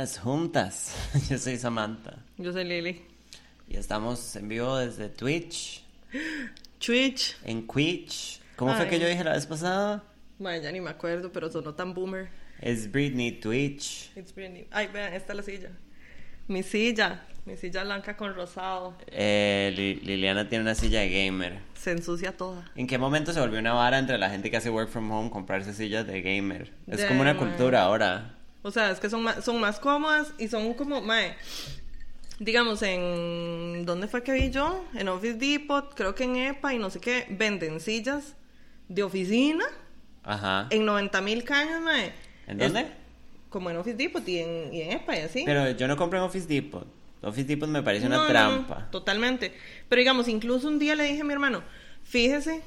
malas juntas. Yo soy Samantha. Yo soy Lili. Y estamos en vivo desde Twitch, Twitch. en Twitch. ¿Cómo fue Ay. que yo dije la vez pasada? Bueno, ya ni me acuerdo, pero sonó tan boomer. Es Britney Twitch. It's Britney. Ay, vean, esta es la silla. Mi silla. Mi silla blanca con rosado. Eh, Li- Liliana tiene una silla de gamer. Se ensucia toda. ¿En qué momento se volvió una vara entre la gente que hace work from home comprarse sillas de gamer? Es como una man. cultura ahora. O sea, es que son más, son más cómodas y son como, mae, digamos, en... ¿Dónde fue que vi yo? En Office Depot, creo que en EPA y no sé qué, venden sillas de oficina Ajá. en 90 mil cañas, mae. ¿En Es- dónde? como en Office Depot y en, y en EPA y así. Pero yo no compré en Office Depot. Office Depot me parece una No, no, no, trampa. totalmente. Pero digamos, incluso un día le dije a mi hermano, fíjese,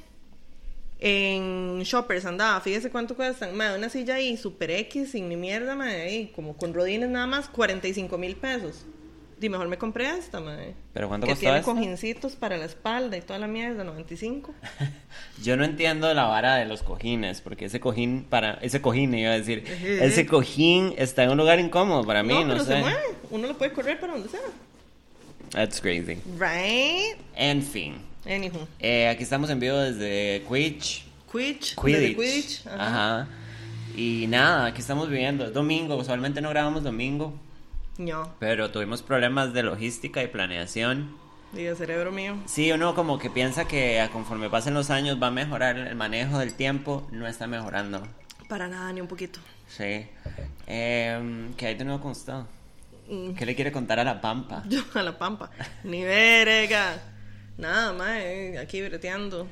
en Shoppers andaba, fíjese cuánto cuestan. Madre, una silla ahí, super X, sin ni mierda, madre, ahí, como con rodines nada más, 45 mil pesos. Y mejor me compré esta, madre. ¿Pero cuánto que tiene esta? cojincitos para la espalda y toda la mierda, 95. Yo no entiendo la vara de los cojines, porque ese cojín para ese cojín iba a decir, ese cojín está en un lugar incómodo para mí, no, no, pero sé. se mueve. Uno lo puede correr para donde sea. That's crazy. Right? En fin, Anywho. eh, aquí estamos en vivo desde Quidditch. Quidditch. Quidditch. Quidditch. Ajá. Ajá. Y nada, aquí estamos viviendo. Es domingo, usualmente no grabamos domingo, No, pero tuvimos problemas de logística y planeación. el cerebro mío. Sí, uno como que piensa que a conforme pasen los años va a mejorar el manejo del tiempo, no está mejorando. Para nada, ni un poquito. Sí. Eh, ¿Qué hay de nuevo con usted? Mm. ¿Qué le quiere contar a la Pampa? Yo a la pampa. Ni verga. Nada más, eh, aquí breteando.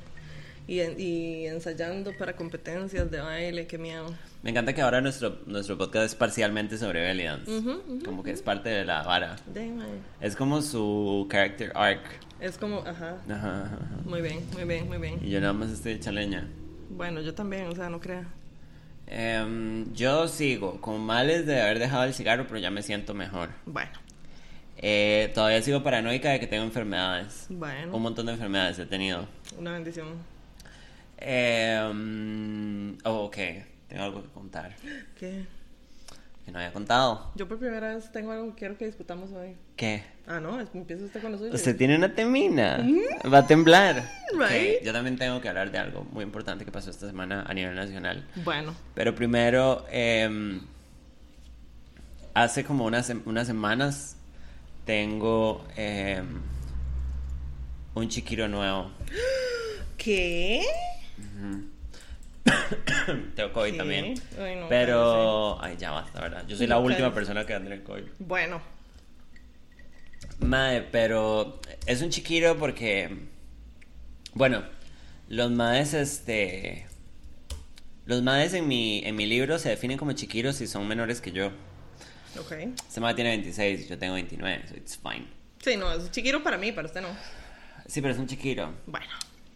Y, en- y ensayando para competencias de baile, qué miedo. Me encanta que ahora nuestro, nuestro podcast es parcialmente sobre belly dance. Como que es parte de la vara. Es como su character arc. Es como, ajá. Ajá, ajá, ajá. Muy bien, muy bien, muy bien. Y yo nada más estoy hecha leña. Bueno, yo también, o sea, no crea. Em, yo sigo con males de haber dejado el cigarro, pero ya me siento mejor. Bueno, Eh, todavía sigo paranoica de que tengo enfermedades. bueno. Un montón de enfermedades he tenido. Una bendición. Em, oh, ok, tengo algo que contar. ¿Qué? Que no había contado. Yo por primera vez tengo algo que quiero que discutamos hoy. ¿Qué? Ah, no, empieza usted con lo suyo. Usted tiene una temina. Va a temblar. Right. Ok, Yo también tengo que hablar de algo muy importante que pasó esta semana a nivel nacional. Bueno, Pero primero, em, hace como unas, unas semanas tengo em, un chiquiro nuevo. ¿qué? tengo COVID ¿Qué? también. Ay, no, Pero, ay, ya basta, ¿verdad? Yo soy la última persona que va a tener COVID. Bueno, Mae, pero es un chiquiro porque, bueno, los maes, este, los maes en mi, en mi libro se definen como chiquiros si son menores que yo. Ok. Este mae tiene 26 y yo tengo 29, so it's fine. Sí, no, es chiquito para mí, para usted no. Sí, pero es un chiquiro. Bueno,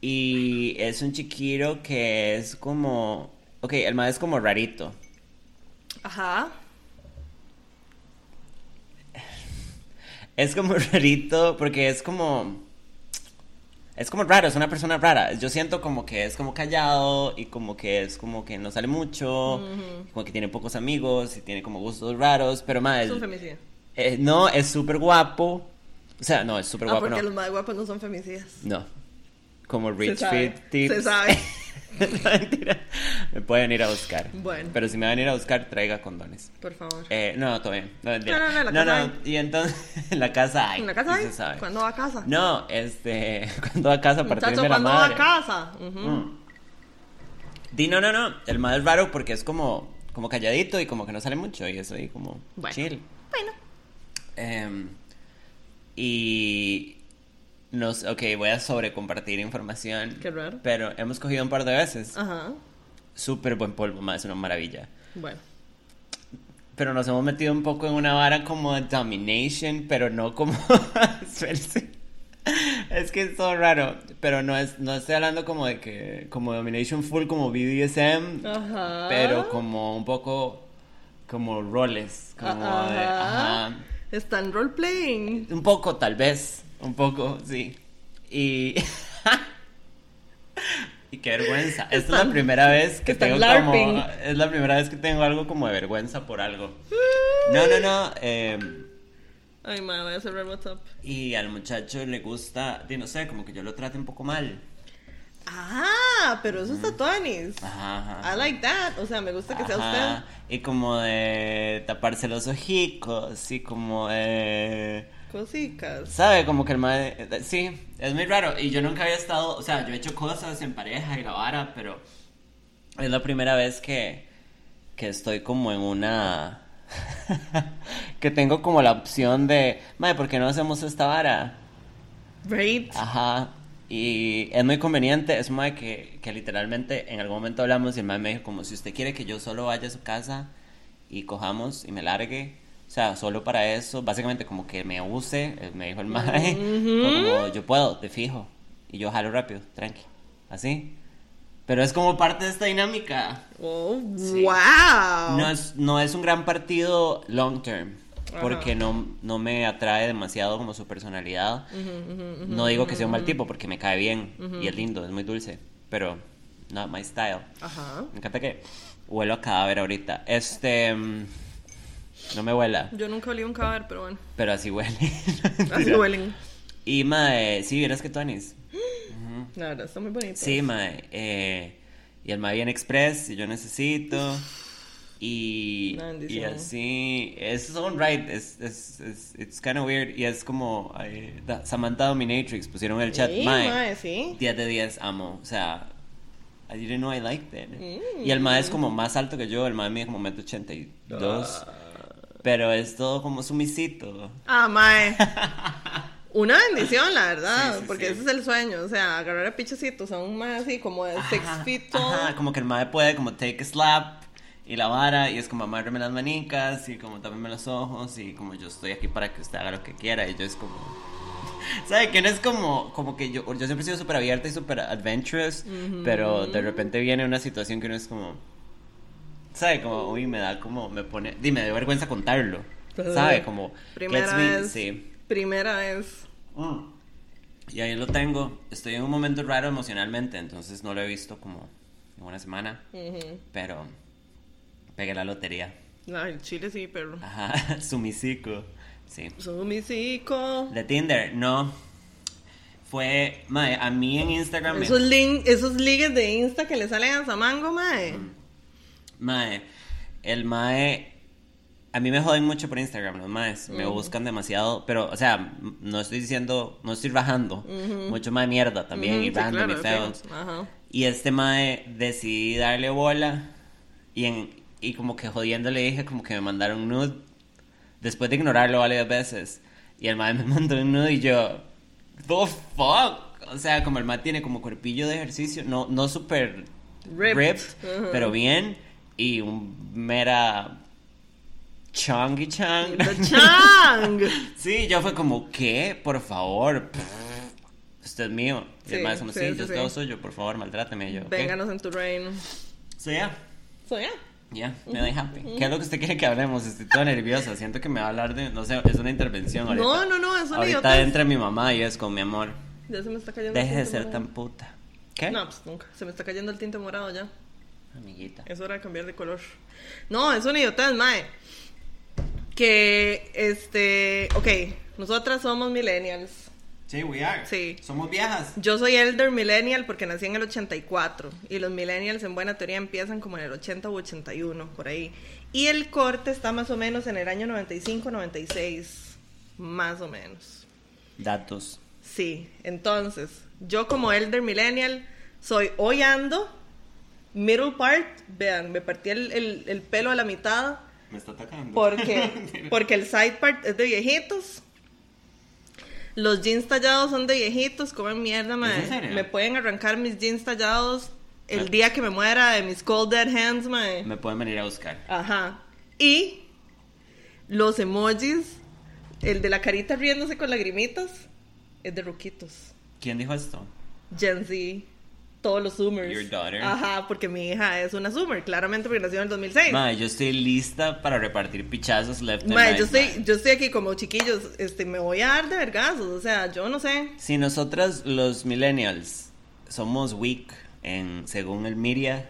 Y es un chiquiro que es como, ok, el mae es como rarito. ajá. Es como rarito porque es como... Es como raro, es una persona rara. Yo siento como que es como callado y como que es como que no sale mucho, como que tiene pocos amigos y tiene como gustos raros, pero más... Es un femicida. no, es súper guapo. O sea, no, es súper Ah, guapo, porque no. los más guapos no son femicidas. No. Como Rich Fit Tips. se sabe. No, mentira. Me pueden ir a buscar. Bueno. Pero si me van a ir a buscar, traiga condones. Por favor. Eh, no, todo bien. No. No, no, no, la no, casa no. Y entonces, en la casa hay. ¿En la casa hay? se sabe. ¿Cuándo va a casa? No, este, cuando va a casa Muchacho, de la ¿cuándo va madre. a casa? Mm. Di, no, no, no. El madre es raro porque es como, como calladito y como que no sale mucho y eso ahí como Bueno. chill. Bueno. Em, y nos, ok, voy a sobrecompartir información. Qué raro. Pero hemos cogido un par de veces. Ajá. Súper buen polvo, más es una maravilla. Bueno. Pero nos hemos metido un poco en una vara como de domination, pero no como... Es que es todo raro, pero no es no estoy hablando como de que como domination full como BDSM, Ajá. pero como un poco como roles, como de Ajá. ajá. Están roleplaying. Un poco tal vez, un poco, sí. Y Y qué vergüenza. Esta es la primera vez que tengo como es la primera vez que tengo algo como de vergüenza por algo. No, no, no. eh, Ay, ma, voy a cerrar WhatsApp. y al muchacho le gusta, no sé, como que yo lo trate un poco mal. Ah, pero eso está tuanis. Ajá, ajá. I like that. O sea, me gusta que sea usted. Y como de taparse los ojicos, y como de... Cositas. ¿Sabe? Como que el mae... Sí, es muy raro. Y yo nunca había estado... O sea, yo he hecho cosas en pareja y la vara, pero... Es la primera vez que... Que estoy como en una... que tengo como la opción de... Mae, ¿por qué no hacemos esta vara? Right. Ajá. Y es muy conveniente. Es mae que, que literalmente en algún momento hablamos y el mae me dijo como si usted quiere que yo solo vaya a su casa y cojamos y me largue. O sea, solo para eso, básicamente como que me use, eh, me dijo el mae, como yo puedo, te fijo. Y yo jalo rápido, tranqui. Así. Pero es como parte de esta dinámica. Oh, Sí. wow. No es, no es un gran partido long term. Porque no, no me atrae demasiado como su personalidad. no digo que sea un mal tipo porque me cae bien y es lindo, es muy dulce. Pero not my style. Ajá. Me encanta que huelo a cadáver ahorita. Este. No me huela, Yo nunca olí un cadáver, pero bueno. pero así huele. Así huelen. Y mae, sí, vieras que Tonis. La verdad, está muy bonito. Sí, mae. eh, y el mae viene express y yo necesito. Y, y así, es on right, es, es, es, it's kind of weird. Y es como eh, Samantha Dominatrix pusieron en el chat, Sí, mae, mae, sí. 10 de 10, amo. O sea, I didn't know I liked it. Mm. Y el mae es como más alto que yo, el mae mide como 182. Ah. Pero es todo como sumisito. Ah, mae. Una bendición, la verdad, Sí, sí, porque sí. ese es el sueño, o sea, agarrar a pichecitos a un más así como de six Ajá, feet tall. ajá, como que el mae puede como take a slap y la vara y es como amárreme las manicas y como tápeme los ojos y como yo estoy aquí para que usted haga lo que quiera y yo es como ¿Sabe? Que no es como, como que yo, yo siempre he sido súper abierta y súper adventurous, pero de repente viene una situación que uno es como, ¿sabe? Como, uy, me da como, me pone, dime, de vergüenza contarlo, ¿sabe? Como, Primera me- vez. sí. Primera vez. Mm. Y ahí lo tengo. Estoy en un momento raro emocionalmente, entonces no lo he visto como en una semana. Pero pegué la lotería. Ay, chile sí, pero. Ajá, sumisico. Sí. Sumisico. De Tinder, no. Fue, mae, a mí en Instagram. me- Esos, link, esos ligues de Insta que le salen a Samango, mae. Mae, el mae. A mí me joden mucho por Instagram, los maes. Me buscan demasiado. Pero, o sea, no estoy diciendo, no estoy rajando. Mucho más mierda también y sí, claro, y feos. Y este mae decidí darle bola y, en, y como que jodiendo le dije como que me mandaron un nude después de ignorarlo varias veces. Y el mae me mandó un nude y yo, the fuck? O sea, como el mae tiene como cuerpillo de ejercicio, no, no súper Ripped. pero bien. Y un mera chongy chong. The Chang. Sí, yo fue como, ¿qué? Por favor. Usted es mío. Y Sí, es como, sí, sí, yo sí. todo suyo, por favor, maltráteme. Y yo. Vénganos en tu reino. So, yeah. So, yeah. Yeah, really happy. ¿Qué es lo que usted quiere que hablemos? Estoy toda nerviosa. Siento que me va a hablar de, no sé, es una intervención ahorita. No, no, no, es una Ahorita idiotez. entra mi mamá y es con mi amor. Ya se me está cayendo Deje el de ser morado. tan puta. ¿Qué? No, pues nunca. Se me está cayendo el tinte morado ya. Amiguita. Es hora de cambiar de color. No, es una idiotez, mae. Que, este, ok, nosotras somos millennials. Sí, we are. Sí. Somos viejas. Yo soy elder millennial porque nací en el 84 y los millennials en buena teoría empiezan como en el 80 u 81, por ahí. Y el corte está más o menos en el año 95, 96, más o menos. Datos. Sí, entonces, yo como elder millennial soy hoy ando, middle part, vean, me partí el, el- el pelo a la mitad Me está atacando. porque, porque el side part es de viejitos. Los jeans tallados son de viejitos, comen mierda, serio? Me pueden arrancar mis jeans tallados el Me- día que me muera de mis cold dead hands, mae. Me pueden venir a buscar. Ajá. Y los emojis, el de la carita riéndose con lagrimitas, es de ruquitos. ¿Quién dijo esto? Gen Z, todos los Zoomers. Your daughter. Ajá, porque mi hija es una Zoomer, claramente porque nació en el 2006. Mae, yo estoy lista para repartir pichazos left and Mae, right, yo estoy, mae. yo estoy aquí como chiquillos, este, me voy a dar de vergazos, o sea, yo no sé. Si nosotras los millennials somos weak en según el media,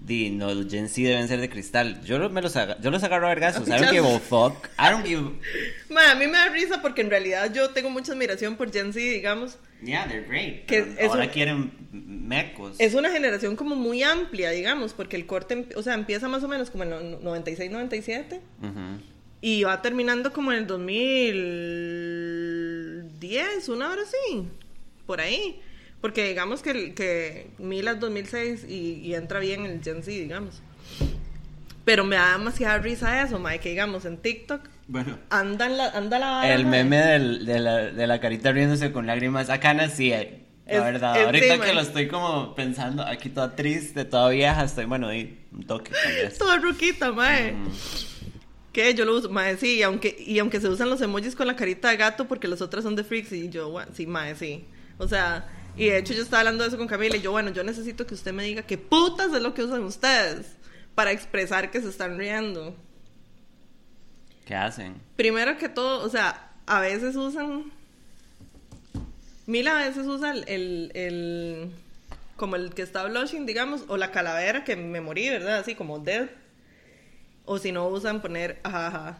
Di, no, los Gen Z deben ser de cristal. Yo los, me los, aga- yo los agarro a vergazos. I don't give a fuck. I don't give... Ma, a mí me da risa porque en realidad yo tengo mucha admiración por Gen Z, digamos. Yeah, they're great. Que Pero Ahora quieren mecos. Es una generación como muy amplia, digamos, porque el corte, o sea, empieza más o menos como en el 96, 97 Ujú. y va terminando como en el 2010, una hora así, por ahí. Porque digamos que, que Mila es 2006 y, y entra bien el Gen Z, digamos. Pero me da demasiada risa eso, Mike, que digamos en TikTok Bueno. andan la, anda la El meme del- de, la, de la carita riéndose con lágrimas acá sí, eh, la Es- verdad. es Ahorita que lo estoy como pensando, aquí toda triste, toda vieja, estoy, bueno, y un toque. Toda ruquita, mae. Mm. ¿Qué? Yo lo uso, mae, sí, y aunque, y aunque se usan los emojis con la carita de gato porque los otros son de freaks y yo, bueno, sí, mae, sí. O sea, y de hecho yo estaba hablando de eso con Camila y yo, bueno, yo necesito que usted me diga qué putas es lo que usan ustedes para expresar que se están riendo. ¿Qué hacen? Primero que todo, o sea, a veces usan... Mila a veces usa el, el, el- como el que está blushing, digamos, o la calavera que me morí, ¿verdad? Así como dead. O si no usan poner ajaja.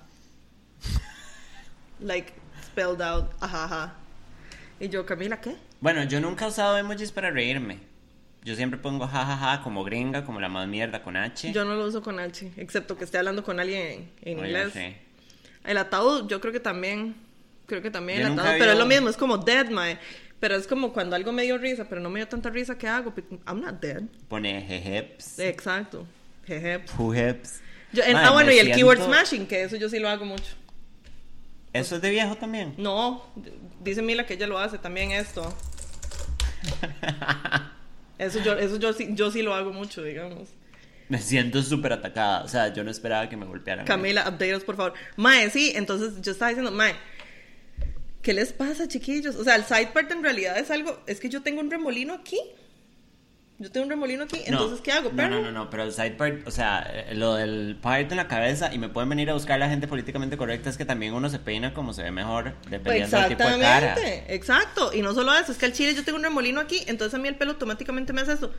Like spelled out ajaja. Y yo, Camila, ¿qué? Bueno, yo nunca he usado emojis para reírme. Yo siempre pongo jajaja como gringa, como la más mierda con H. Yo no lo uso con H, excepto que esté hablando con alguien en, en Oye, inglés. sí. El ataúd, yo creo que también. Creo que también Yo el ataúd. Pero es lo mismo, es como dead, mae. Pero es como cuando algo me dio risa, pero no me dio tanta risa, ¿qué hago? Pi- I'm not dead. Pone jejeps, Exacto. Jeje. jujeps. Yo- en- Mae, ah, bueno, y el keyword siento- smashing, que eso yo sí lo hago mucho. ¿Eso es de viejo también? No, dice Mila que ella lo hace también esto. Eso yo, eso yo sí, yo sí lo hago mucho, digamos. Me siento súper atacada. O sea, yo no esperaba que me golpearan. Camila, update us, por favor. Mae, sí, entonces yo estaba diciendo, Mae, ¿qué les pasa, chiquillos? O sea, el side part en realidad es algo, es que yo tengo un remolino aquí. Yo tengo un remolino aquí, No, entonces ¿qué hago? No, no, no, no, pero el side part, o sea, eh, lo del part en la cabeza y me pueden venir a buscar la gente políticamente correcta es que también uno se peina como se ve mejor, dependiendo del tipo de cara. Exacto. Y no solo eso, es que al chile yo tengo un remolino aquí, entonces a mí el pelo automáticamente me hace eso.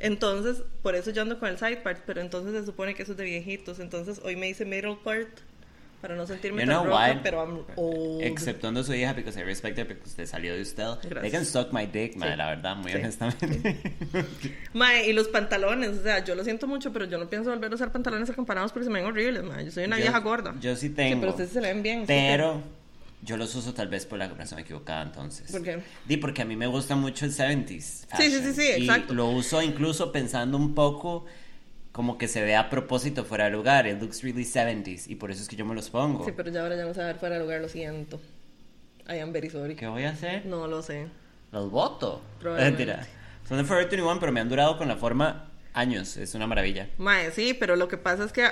Entonces, por eso yo ando con el side part, pero entonces se supone que eso es de viejitos. Entonces hoy me hice middle part para no sentirme You tan know why? pero I'm old. Exceptuando su hija, because I respect her, porque usted salió de usted. Gracias. They can suck my dick, madre, Sí. la verdad, muy Sí. honestamente. Mae, y los pantalones, o sea, yo lo siento mucho, pero yo no pienso volver a usar pantalones acampanados porque se me ven horribles, mae. Yo soy una Yo- vieja gorda. Yo sí Sí, tengo. pero ustedes se le ven bien. ¿sí Pero yo los uso tal vez por la razón equivocada entonces. ¿Por qué? Di, porque a mí me gusta mucho el 70s. Sí, sí, sí, sí, y exacto. lo uso incluso pensando un poco como que se ve a propósito fuera de lugar. It looks really 70s y por eso es que yo me los pongo. Sí, pero ya ahora ya no se va a ver fuera de lugar, lo siento. I am very sorry. ¿Qué voy a hacer? No lo sé. Los voto. Probablemente. Son de Forever 21, pero me han durado con la forma años. Es una maravilla. Mae, sí, pero lo que pasa es que.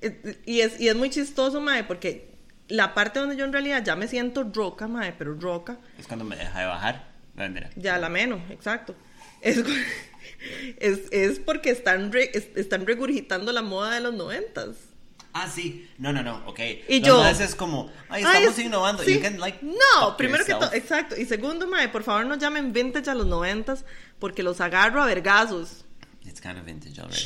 eh, Y es, y es muy chistoso, Mae, porque la parte donde yo en realidad ya me siento roca, Mae, pero roca, Es cuando me deja de bajar. No, mentira. ya la menos, exacto. Es, es, es porque están, re- es- están regurgitando la moda de los noventas. Ah, sí. No, no, no. Ok. Y yo- más es como, ay, Ay, estamos es- innovando. sí. You can, like, no, primero que yourself. todo, exacto. Y segundo, Mae, por favor no llamen vintage a los noventas porque los agarro a vergazos. It's kind of vintage already.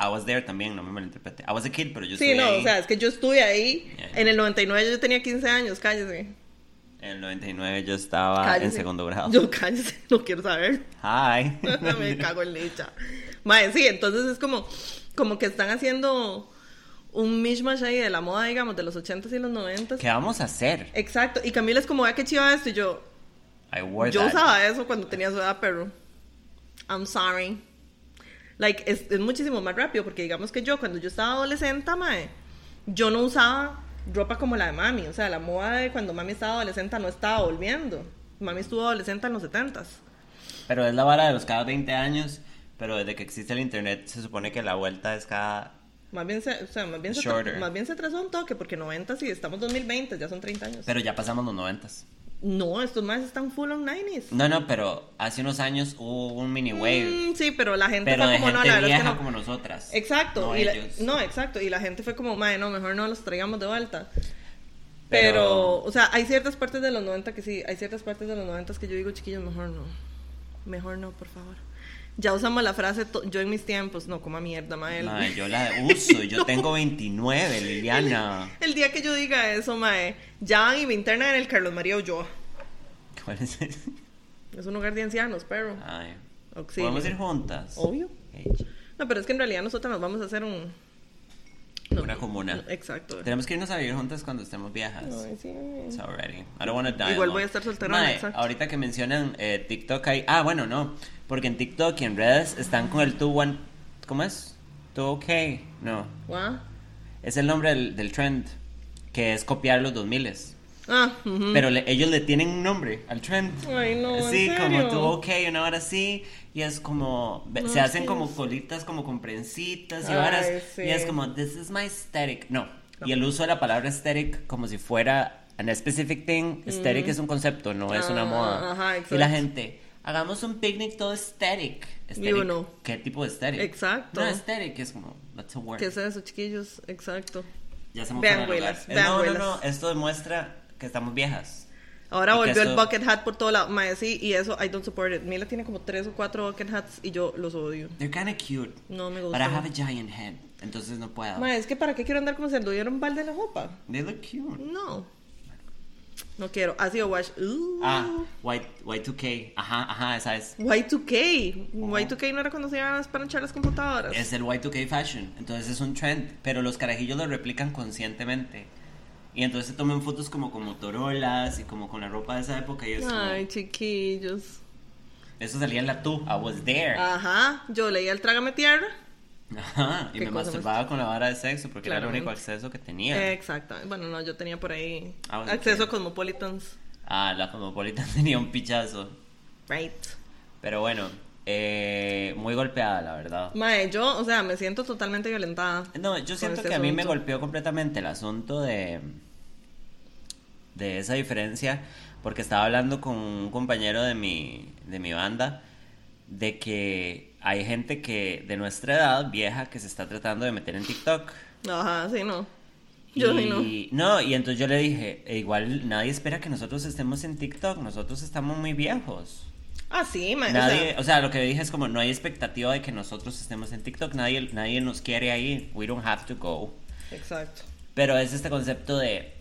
I was there también, no me malinterprete. I was a kid, pero yo Sí, estuve no, ahí. o sea, es que yo estuve ahí. Yeah. En el 99 yo tenía 15 años, cállese. En el 99 yo estaba cállese. en segundo grado. Yo cállese, no quiero saber. Hi. me cago en lecha. Mae, sí, entonces es como, como que están haciendo un mishmash ahí de la moda, digamos, de los 80s y los 90s. ¿Qué vamos a hacer? Exacto, y Camila es como, vea qué chiva esto, y yo, I wore yo that. usaba eso cuando tenía su edad, pero I'm sorry. Like, es, es muchísimo más rápido, porque digamos que yo, cuando yo estaba adolescente, mae, yo no usaba ropa como la de mami, o sea, la moda de cuando mami estaba adolescente no estaba volviendo. Mami estuvo adolescente en los 70s. Pero es la vara de los cada 20 años. Pero desde que existe el internet se supone que la vuelta es cada... Más bien se, o sea, más bien se, más bien se atrasó un toque, porque 90 sí, estamos 2020, ya son 30 años. Pero ya pasamos los 90. No, estos más están full on 90s. No, no, pero hace unos años hubo un mini wave. Mm, sí, pero la gente pero fue de como, no, la verdad es vieja que no. como nosotras. Exacto, No y la- no, exacto, y la gente fue como, madre, no, mejor no los traigamos de vuelta. Pero, Pero- o sea, hay ciertas partes de los 90 que sí, hay ciertas partes de los 90 que yo digo, chiquillos, mejor no. Mejor no, por favor. Ya usamos la frase to- yo en mis tiempos, no coma mierda, mae. El, Mae, yo la uso, yo tengo 29, Liliana. el día que yo diga eso, mae, ya van y me internan en el Carlos María Ulloa. ¿Cuál es ese? Es un hogar de ancianos, pero Ay, auxilio. ¿Podemos ir juntas? Obvio. No, pero es que en realidad nosotros nos vamos a hacer un... no, Una comuna. no, Exacto. Tenemos que irnos a vivir juntas cuando estemos viejas. Ay, sí. So ready. I don't wanna die Igual voy a estar exacto. Ahorita que mencionan eh, TikTok hay... Ah, bueno, no. Porque en TikTok y en redes están con el 2 one... ¿Cómo es? 2 OK. No. ¿Guau? Es el nombre del, del trend. Que es copiar los 2000 Ah, ujú. Pero le- ellos le tienen un nombre al trend. Ay, no, ¿en Sí, como serio? tú, ok, una hora sí. Y es como. No, se hacen sí como colitas, como con prensitas y sí. Y es como, this is my aesthetic. No. Y el uso de la palabra aesthetic como si fuera an specific thing. Aesthetic es un concepto, no es una Ah, moda. ajá, y la gente, hagamos un picnic todo aesthetic. Aesthetic, uno. ¿Qué tipo de aesthetic? Exacto. No, aesthetic es como, that's a word. ¿Qué es eso, chiquillos? Exacto. Ya se Vean, el abuelas, vean, No, no, abuelas. no. Esto demuestra que estamos viejas. Ahora volvió el esto- bucket hat por todo lado. Mae, sí, y eso, I don't support it. Mila tiene como tres o cuatro bucket hats y yo los odio. They're kind of cute. No me But gusta. I have a giant head. Entonces no puedo. Mae, es que ¿para qué quiero andar como si anduviera un balde en la ropa? They look cute. No. No quiero. Ácido wash. Uh. Ah, Y, Y2K. Ajá, ajá, esa es. Y2K. Y2K no era cuando se iban a espanchar las computadoras. Es el Y2K fashion. Entonces es un trend. Pero los carajillos lo replican conscientemente. Y entonces se toman fotos como con Motorolas y como con la ropa de esa época. Y es como- Ay, chiquillos. Eso salía en la tú. I was there. Ajá. Yo leía el Trágame Tierra. Ajá. Y ¿Qué me masturbaba con la vara de sexo porque era el único acceso que tenía. Exacto. Bueno, no, yo tenía por ahí Ah, bueno, acceso a Cosmopolitans. Ah, la Cosmopolitan tenía un pichazo. Right. Pero bueno, eh, muy golpeada, la verdad. Mae, yo, o sea, me siento totalmente violentada. No, yo siento este que a mí me golpeó completamente el asunto de, de esa diferencia, porque estaba hablando con un compañero de mi, de mi banda, de que hay gente que de nuestra edad, vieja, que se está tratando de meter en TikTok. Ajá, sí, no. Yo sí no. No, y entonces yo le dije, "E igual nadie espera que nosotros estemos en TikTok, nosotros estamos muy viejos. Ah, sí, mae. Nadie, o sea, o sea, lo que dije es como no hay expectativa de que nosotros estemos en TikTok, nadie, nadie nos quiere ahí, we don't have to go. exacto. Pero es este concepto de,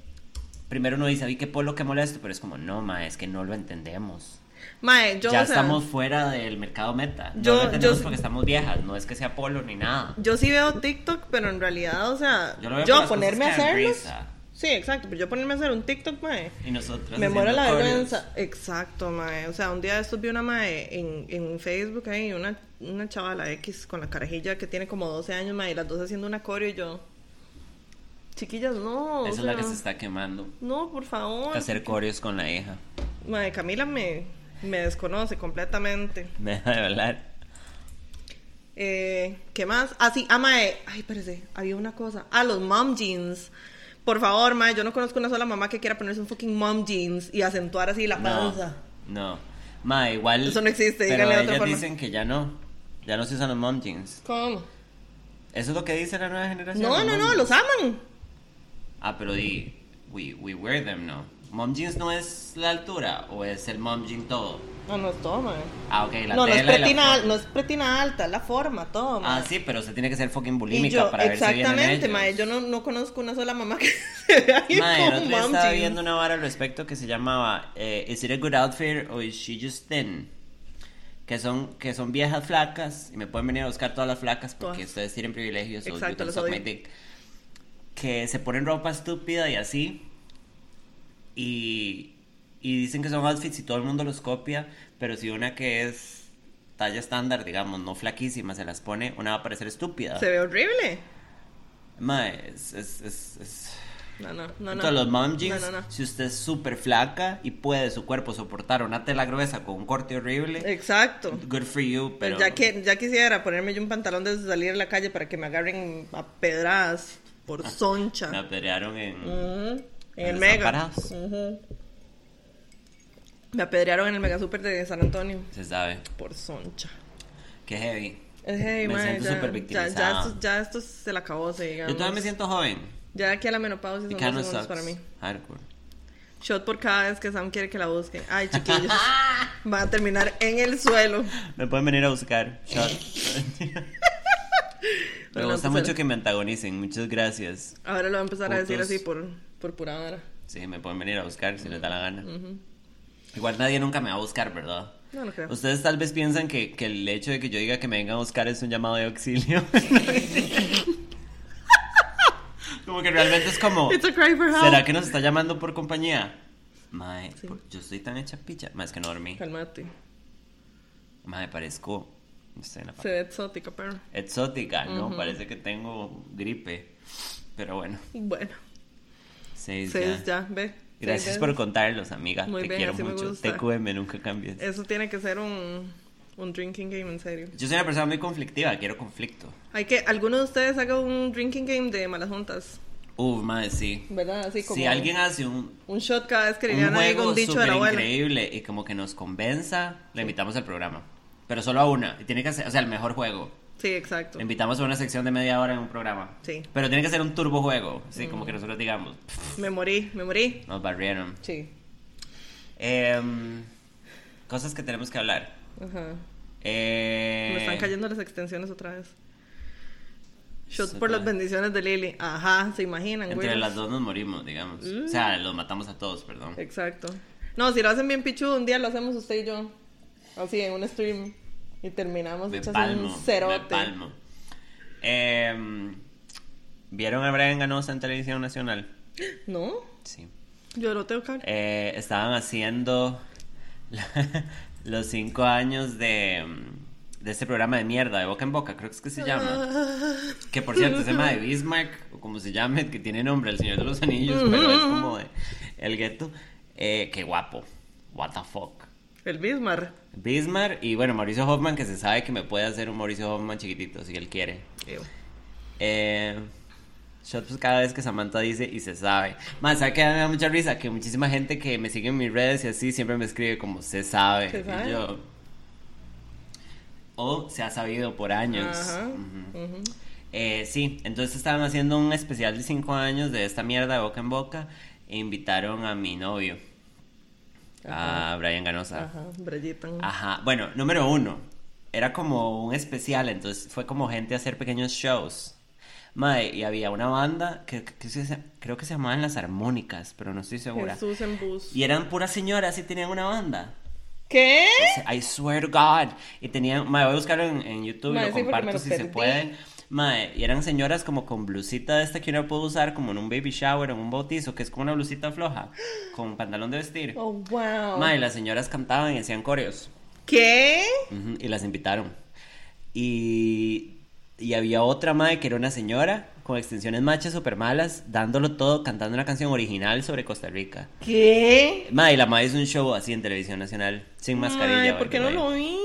primero uno dice, ay, qué polo, qué molesto, pero es como, no, ma, es que no lo entendemos. Mae, yo, ya o sea, estamos fuera del mercado meta. No Yo- lo entendemos yo- porque estamos viejas, no es que sea polo ni nada. yo sí veo TikTok, pero en realidad, o sea, Yo lo veo yo, ponerme a risa. Sí, exacto, pero yo ponerme a hacer un TikTok, mae. Y nosotros Me muero la vergüenza. Exacto, mae. O sea, un día de estos vi una mae en, en Facebook ahí, una, una chavala X con la carajilla que tiene como 12 años, mae, y las dos haciendo una coreo y yo. Chiquillas, no. o Esa es la que se está quemando. No, por favor. Hacer coreos con la hija. Mae, Camila me, me desconoce completamente. Me deja de hablar. Eh, ¿Qué más? Ah, sí, ah, mae. Ay, espérese, había una cosa. Ah, los mom jeans. Por favor, mae, yo no conozco una sola mamá que quiera ponerse un fucking mom jeans y acentuar así la No, panza. no. Ma, igual. Eso no existe, Pero díganle de otra ellas forma. dicen que ya no. Ya no se usan los mom jeans. ¿Cómo? Eso es lo que dice la nueva generación. No, no, no, los aman. Ah, pero di. We, we wear them, no. Mom jeans no es la altura o es el mom jean todo. No, no es todo, mae. Ah, ok, la No, no es, tela y la pretina, forma. no es pretina alta, es la forma, todo, mae. Ah, sí, pero se tiene que ser fucking bulímica yo, para ver si exactamente, mae, yo no, no conozco una sola mamá que se vea el con mom estaba jeans. viendo una vara al respecto que se llamaba eh, Is it a good outfit or is she just thin? Que son, que son viejas flacas y me pueden venir a buscar todas las flacas porque Todas. ustedes tienen privilegios so Exacto, my dick. Que se ponen ropa estúpida y así y, y dicen que son outfits y todo el mundo los copia, pero si una que es talla estándar, digamos, no flaquísima, se las pone, una va a parecer estúpida. Se ve horrible. Mae, es- es- es- es... No, no, no, no. Entonces, los mom jeans, No, no, no. si usted es súper flaca y puede su cuerpo soportar una tela gruesa con un corte horrible, Exacto. good for you, pero... Ya, que, ya quisiera ponerme yo un pantalón de salir a la calle para que me agarren a pedradas por soncha. Me apedrearon en... En en el Mega. Me apedrearon en el Mega Super de San Antonio Se sabe. por soncha. Qué heavy. Es heavy, Me mae, siento súper ya, victimizado. ya, esto, ya esto se la acabó, se digamos. Yo todavía me siento joven. Ya aquí a la menopausia son dos segundos para mí. Hardcore. Shot por cada vez que Sam quiere que la busque. Ay, chiquillos. Va a terminar en el suelo. Me pueden venir a buscar. Shot. Me gusta pues, mucho que me antagonicen. Muchas gracias. Ahora lo voy a empezar a decir así por, por pura hora. Sí, me pueden venir a buscar si les da la gana. Igual nadie nunca me va a buscar, ¿verdad? No, no creo. Ustedes tal vez piensan que, que el hecho de que yo diga que me vengan a buscar es un llamado de auxilio. como que realmente es como... It's a cry for help. ¿Será que nos está llamando por compañía? Mae, Sí. por- yo estoy tan hecha picha. Mae, es que no dormí. Calmate. Mae, parezco... Sé, en la Se ve exótica, pero. exótica, ¿no? Parece que tengo gripe. Pero bueno, Bueno, seis, seis ya. ya, ve. Gracias Seis por contarlos, amiga. Muy Te bien, quiero mucho. TQM, nunca cambies. Eso tiene que ser un, un drinking game, en serio. Yo soy una persona muy conflictiva, quiero conflicto. Hay que, alguno de ustedes haga un drinking game de malas juntas, Uf, madre, sí. ¿verdad? Así como Si alguien hace un, un shot cada vez que Liliana diga un dicho de la abuela. increíble y como que nos convenza, le invitamos al programa. Pero solo a una. Y tiene que ser, o sea, el mejor juego. Sí, exacto. Le invitamos a una sección de media hora en un programa. Sí. Pero tiene que ser un turbo juego. Así como que nosotros digamos, "Pff, Me morí, me morí. nos barrieron. Sí. Em, cosas que tenemos que hablar. Ajá. Eh, Me están cayendo las extensiones otra vez. Shot por las bendiciones de Lily. Ajá, se imaginan, Entre güey. las dos nos morimos, digamos. O sea, los matamos a todos, perdón. Exacto. No, si lo hacen bien pichudo, un día lo hacemos usted y yo. Así, en un stream. Y terminamos Me hechas palmo, un me cerote. palmo. Em, ¿Vieron a Brian Ganosa en televisión nacional? ¿No? Sí. Yo lo tengo que Eh, estaban haciendo los cinco años de, de este programa de mierda, de boca en boca, creo que es que se llama. Que por cierto, se llama de Bismarck, o como se llame, que tiene nombre, el Señor de los Anillos, pero es como de el gueto. Eh, qué guapo. What the fuck. El Bismarck. Bismarck y bueno, Mauricio Hoffman, que se sabe que me puede hacer un Mauricio Hoffman chiquitito si él quiere. Ew. Eh, shots pues, cada vez que Samantha dice y se sabe. Más, ¿sabe que me da mucha risa? Que muchísima gente que me sigue en mis redes y así siempre me escribe como se sabe. ¿Se sabe? Y yo. O se ha sabido por años. Ajá. Eh, sí, entonces estaban haciendo un especial de 5 años de esta mierda de boca en boca e invitaron a mi novio, a Brian Ganosa. Ajá, Brayita. Ajá, bueno, número uno, era como un especial, entonces fue como gente a hacer pequeños shows. Mae, y había una banda que, que- que se- creo que se llamaban Las Armónicas, pero no estoy segura. Jesús en bus. Y eran puras señoras y tenían una banda. ¿Qué? I swear to God. Y tenían, mae, voy a buscarlo en, en YouTube y lo comparto si se puede. Mae, y eran señoras como con blusita de esta que uno puede usar como en un baby shower en un bautizo, que es como una blusita floja, con pantalón de vestir. Oh, wow. Mae, las señoras cantaban y hacían coreos. ¿Qué? Ujú, y las invitaron. Y, y había otra madre que era una señora con extensiones machas super malas, dándolo todo, cantando una canción original sobre Costa Rica. ¿Qué? Madre, y la madre hizo un show así en televisión nacional, sin mascarilla. Ay, ¿por qué no lo vi?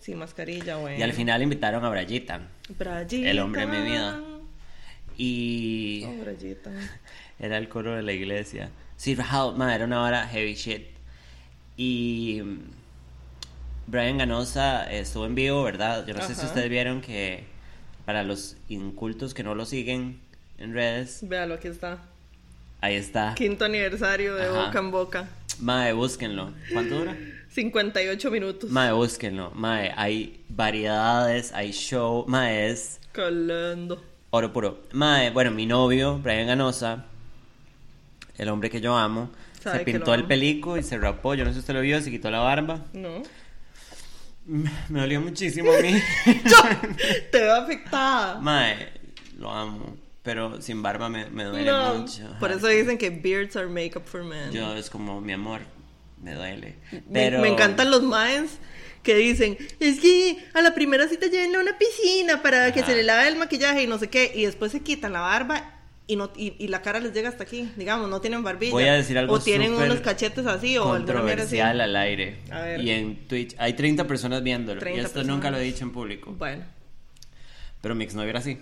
Sin mascarilla, güey. Y al final invitaron a Brayita. Brayita. el hombre de mi vida. Y Oh, Brayita. era el coro de la iglesia. Sí, Rahal, madre, era una hora heavy shit. Y mm, Brian Ganosa eh, estuvo en vivo, ¿verdad? Yo no sé si ustedes vieron que para los incultos que no lo siguen en redes, Véalo, aquí está. ahí está. Quinto aniversario de Ajá. Boca en Boca. Mae, búsquenlo. ¿Cuánto dura? 58 minutos. Mae, búsquenlo. Mae, hay variedades, hay show. Mae, es Calando. oro puro. Mae, bueno, mi novio, Brian Ganosa, el hombre que yo amo, se pintó el pelico y se rapó. Yo no sé si usted lo vio, se quitó la barba. No. Me me dolió muchísimo a mí. Te veo afectada. Mae, lo amo. Pero sin barba me, me duele No. mucho. Por eso dicen que beards are makeup for men. Yo es como mi amor, me duele. Me- Pero me, encantan los maes que dicen, es que a la primera cita llévenla a una piscina para que se le lave el maquillaje y no sé qué, y después se quitan la barba y no y, y la cara les llega hasta aquí, digamos, no tienen barbilla. Voy a decir algo O tienen unos cachetes así o mierda así. controversial al aire. A ver. Y en Twitch hay 30 personas viéndolo. 30 y esto personas. nunca lo he dicho en público. Bueno, Pero mi exnovio era así.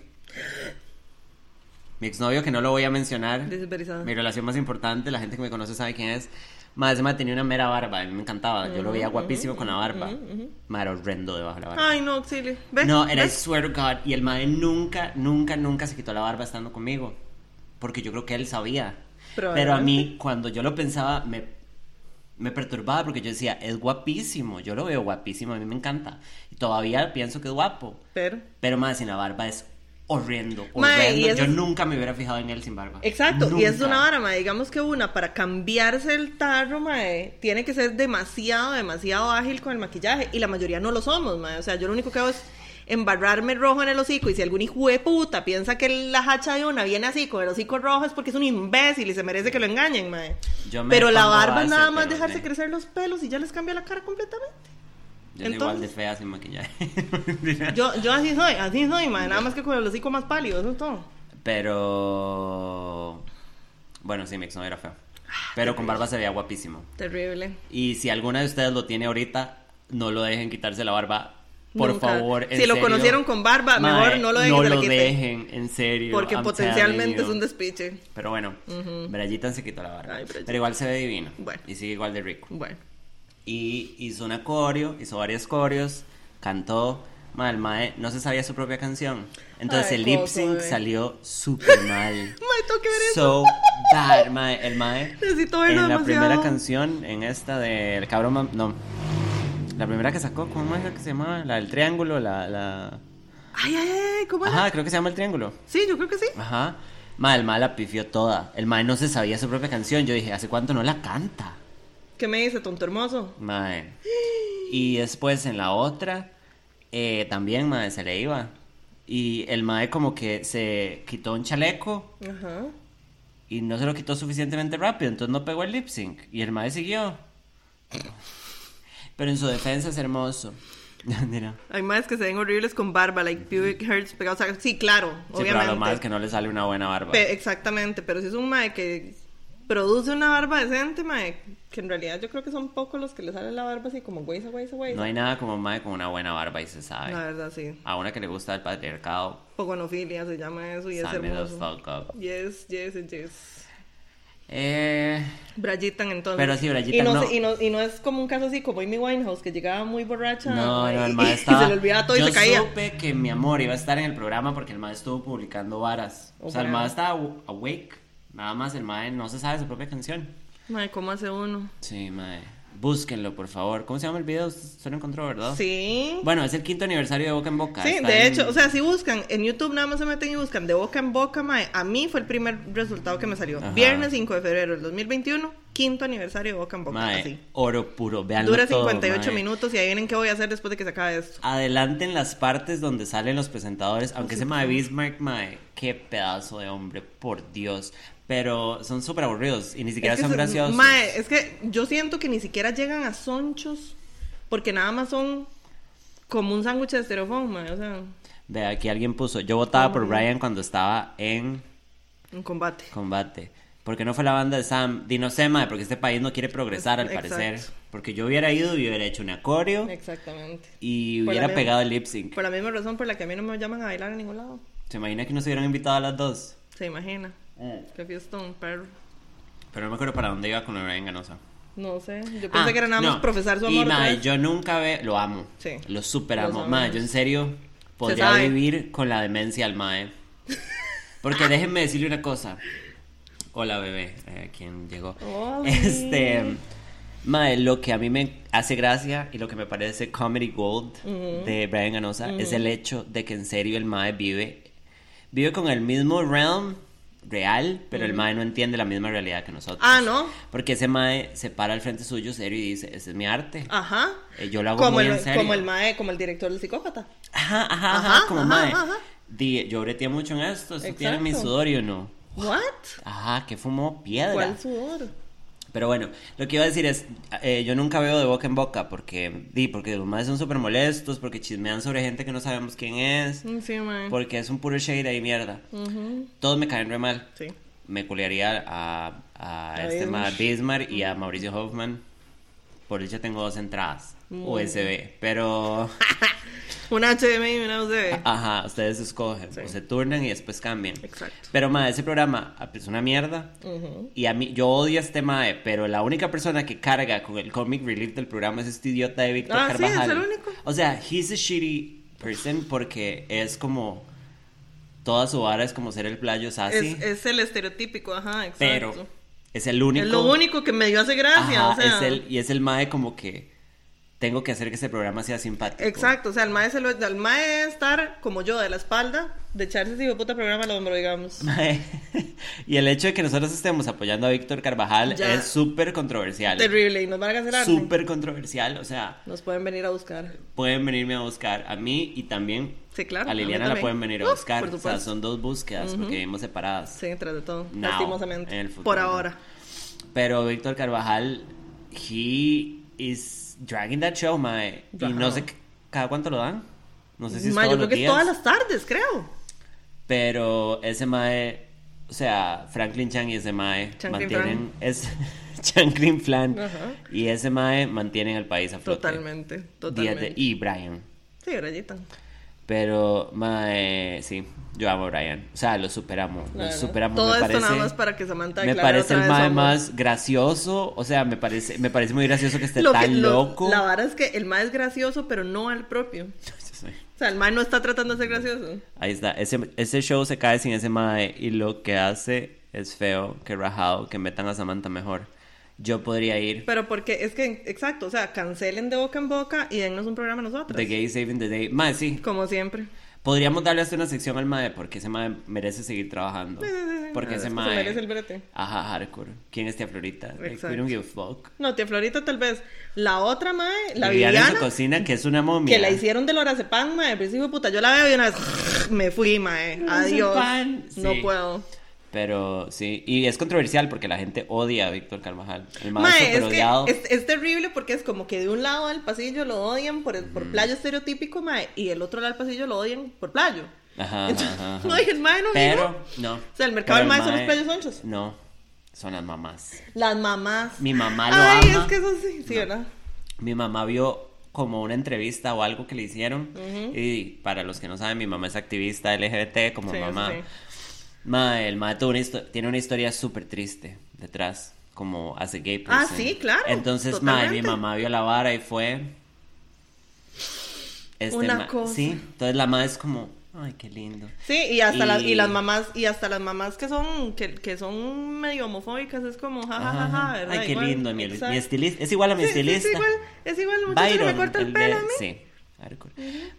Mi exnovio, que no lo voy a mencionar. Mi relación más importante, la gente que me conoce sabe quién es. Más ese tenía una mera barba, a mí me encantaba. Yo lo veía guapísimo con la barba. Mae, era horrendo debajo de la barba. Ay, no, auxilio. ¿Ves? No, era I swear to God. Y el mae nunca, nunca, nunca se quitó la barba estando conmigo. Porque yo creo que él sabía. Pero a mí, cuando yo lo pensaba, me, me perturbaba porque yo decía, es guapísimo. Yo lo veo guapísimo, a mí me encanta. Y todavía pienso que es guapo. Pero. Pero más sin la barba es horrendo, horrendo. eso Yo nunca me hubiera fijado en él sin barba. Exacto, y es una vara, mae. Digamos que una, para cambiarse el tarro, mae, tiene que ser demasiado, demasiado ágil con el maquillaje. Y la mayoría no lo somos, mae. O sea, yo lo único que hago es embarrarme rojo en el hocico. Y si algún hijo de puta piensa que la hacha de una viene así con el hocico rojo, es porque es un imbécil y se merece que lo engañen, mae. Yo me Pero la barba base, nada más dejarse crecer los pelos y ya les cambia la cara completamente. Yo soy igual de entonces- fea sin maquillaje. Yo, yo así soy, así soy. Nada más que con el hocico más pálido, eso es todo. Pero. Bueno, sí, mi ex no era feo. Pero con barba se veía guapísimo. Terrible. Y si alguna de ustedes lo tiene ahorita, no lo dejen quitarse la barba. Por Nunca. favor, en Si lo serio. conocieron con barba, mejor no lo dejen No lo dejen, en serio. Porque I'm potencialmente es un despiche. Pero bueno, Brayitan se quitó la barba. Ay. Pero igual se ve divino. Bueno. Y sigue igual de rico. Bueno. Y hizo una coreo, hizo varios coreos, cantó. Ma, el mae no se sabía su propia canción. Entonces Ay, el lip sync salió súper mal. Mae, tengo que ver eso. So bad, mae. El mae. Necesito verlo En la demasiado. primera canción, en esta del cabrón. Mam- No. La primera que sacó, ¿cómo es la que se llamaba? La del triángulo, la. la... Ay, ay, ay, ¿cómo era? Ajá, creo que se llama el triángulo. Sí, yo creo que sí. Ajá. Ma, el mae la pifió toda. El mae no se sabía su propia canción. Yo dije, ¿hace cuánto no la canta? ¿Qué me dice, tonto hermoso? Mae. Y después en la otra, eh, también, mae, se le iba. Y el mae como que se quitó un chaleco Ajá. y no se lo quitó suficientemente rápido, entonces no pegó el lip sync. Y el mae siguió. Pero en su defensa es hermoso. Mira. Hay más que se ven horribles con barba, like pubic hairs pegados. O sea, sí, claro, Sí, pero obviamente. a lo más es que no le sale una buena barba. Pe- exactamente, pero si es un mae que produce una barba decente, mae, que en realidad yo creo que son pocos los que le sale la barba así como güeyza, güeyza, güeyza. No hay nada como mae con una buena barba y se sabe. La verdad, sí. A una que le gusta el patriarcado, Pogonofilia se llama eso y es sign me the hermoso. fuck up. Yes, yes, yes. Eh, Brayitan entonces. Pero sí, Brayitan y no, no. se- Y no, y no es como un caso así como Amy Winehouse, que llegaba muy borracha. No, no, el y, mae y estaba... se le olvidaba todo Yo y se caía. supe que mi amor iba a estar en el programa porque el mae estuvo publicando varas. O sea, el mae estaba aw- awake. Nada más el mae no se sabe su propia canción. Mae, ¿cómo hace uno? Sí, mae. Búsquenlo, por favor. ¿Cómo se llama el video? Usted lo encontró, ¿verdad? Sí. Bueno, es el quinto aniversario de Boca en Boca. Sí, Está de en- hecho, o sea, si buscan en YouTube, nada más se meten y buscan de boca en boca, mae. A mí fue el primer resultado que me salió. Ajá. Viernes 5 de febrero del 2021, quinto aniversario de boca en boca. Mae, así. oro puro. Veanlo Dura todo, 58 mae. minutos y ahí vienen qué voy a hacer después de que se acabe esto. Adelanten las partes donde salen los presentadores, aunque ese mae Bismarck, mae, qué pedazo de hombre, por Dios. Pero son súper aburridos y ni siquiera Es que son graciosos. Mae, es que yo siento que ni siquiera llegan a sonchos porque nada más son como un sándwich de estereofón, mae. O sea, Ve, aquí alguien puso, yo votaba por Brian cuando estaba en un combate. combate. Porque no fue la banda de Sam? Di no sé, mae, porque este país no quiere progresar al Exacto. parecer. Porque yo hubiera ido y hubiera hecho una coreo Exactamente. y Por hubiera misma- pegado el lip sync. Por la misma razón por la que a mí no me llaman a bailar en ningún lado. ¿Se imagina que nos hubieran invitado a las dos? Se imagina. Qué fiestón, perro. Pero no me acuerdo para dónde iba con Brian Ganosa. No sé, yo pensé Ah, que era nada más no. profesar su Y amor. otra mae, yo nunca ve, lo amo. Sí. Lo super amo. Mae, yo en serio podría vivir con la demencia al mae. Porque déjenme decirle una cosa. Hola, bebé, eh, quien llegó. Este, mae, lo que a mí me hace gracia y lo que me parece comedy gold de Brian Ganosa es el hecho de que en serio el mae vive vive con el mismo realm real, pero el mae no entiende la misma realidad que nosotros. Ah, ¿no? Porque ese mae se para al frente suyo serio y dice, ese es mi arte. Ajá. Eh, yo lo hago como muy el, en serio. Como el mae, como el director del psicópata. Ajá, ajá, ajá, Ajá, como ajá, mae. ajá. Di, yo breteé mucho en esto, esto tiene mi Exacto. sudor y no. ¿What? Ajá, que fumó piedra. ¿Cuál sudor? Pero bueno, lo que iba a decir es, eh, yo nunca veo de boca en boca porque, di, porque los más son súper molestos, porque chismean sobre gente que no sabemos quién es, Mm, Sí, mae. porque es un puro shade ahí mierda. Ujú, Todos me caen re mal. Sí. Me culearía a, a, A este Bismarck. ma Bismarck y a Mauricio Hoffman. Por dicho tengo dos entradas Muy USB, pero... Una HDMI y una USB. Ajá, ustedes escogen, Sí. o se turnan y después cambian. Exacto. Pero, mae, ese programa ah, es una mierda. Y a mí, yo odio a este mae, pero la única persona que carga con el comic relief del programa es este idiota de Víctor Ah, sí, es Carvajal. el único. O sea, he's a shitty person porque es como. Toda su vara es como ser el playo sassy. Es, es el estereotípico, ajá, exacto. pero es el único. Es lo único que me dio hace gracia. Ajá, o sea, es el, y es el mae como que tengo que hacer que ese programa sea simpático. Exacto, o sea, el mae, se lo, el mae es estar como yo, de la espalda, de echarse ese puta programa al hombro, digamos. Mae, y el hecho de que nosotros estemos apoyando a Víctor Carvajal Ya. es súper controversial. Terrible, y nos van a cancelar. Súper controversial, o sea, Nos pueden venir a buscar. pueden venirme a buscar a mí y también Sí, claro. a Liliana la también. pueden venir a Uh, buscar. por o sea, son dos búsquedas porque vivimos separadas. Sí, tras de todo. Now, lastimosamente. en el futuro. Por ahora. Pero Víctor Carvajal, he is dragging that show, mae. Y no sé cada cuánto lo dan. No sé si es Ma, yo todos creo los que es días. todas las tardes, creo. Pero ese mae, o sea, Franklin Chang y ese mae Chanklin mantienen es Chanklin Flan Ajá. y ese mae mantienen el país a flote. Totalmente, totalmente. de- y Brian. Sí, Brayita. Pero mae, sí, yo amo a Brian. O sea, lo superamos, lo Claro. superamos. Todo me esto parece, nada más para que Samantha me parece otra el vez mae más gracioso, o sea, me parece me parece muy gracioso que esté Lo que- tan lo- loco. La vara es que el mae es gracioso, pero no al propio. O sea, el mae no está tratando de ser gracioso. Ahí está, ese, ese show se cae sin ese mae y lo que hace es feo, que rajado, que metan a Samantha mejor. Yo podría ir Pero porque es que, exacto, o sea, cancelen de boca en boca y dennos un programa a nosotros. The Gay Saving the Day. Mae, sí, Como siempre. podríamos darle hasta una sección al mae porque ese mae merece seguir trabajando. Porque ese mae... Se merece el brete. Ajá, hardcore. ¿Quién es tía Florita? Like, we don't give a fuck. No, tía Florita tal vez. La otra mae, la Viviana en su Viviana, cocina, que es una momia. que la hicieron de lorazepam, mae. Al principio, puta, yo la veo y una vez me fui, mae. Adiós. No puedo. Pero sí, y es controversial porque la gente odia a Víctor Carvajal. El mae, Mae, es que terrible porque es como que de un lado del pasillo lo odian por, por playo estereotípico, mae, y del otro lado del pasillo lo odian por playo. Ajá, Entonces, ajá, el mae no Pero, no. O sea, el mercado del mae son los playos honchos. No, son las mamás. Las mamás. Mi mamá lo Ay, ama. es que eso sí, sí, ¿verdad? Mi mamá vio como una entrevista o algo que le hicieron. Y para los que no saben, mi mamá es activista LGBT como Sí, mamá. sí. Mae, el mae tiene una historia súper triste detrás, como hace gay Ah, person. sí, claro, Entonces, mae, mi mamá vio la vara y fue... Este Una cosa. Sí, entonces la madre es como, ay, qué lindo. Sí, y hasta las y Y- las mamás y hasta las mamás que son que, que son medio homofóbicas es como ja ja ja, ja. ¿verdad? Ay, qué Igual, lindo, mi, mi estilista. Es igual a mi Sí, sí, estilista. Es igual, es igual el muchacho que me corta el, de- pelo a mí. Sí, hardcore.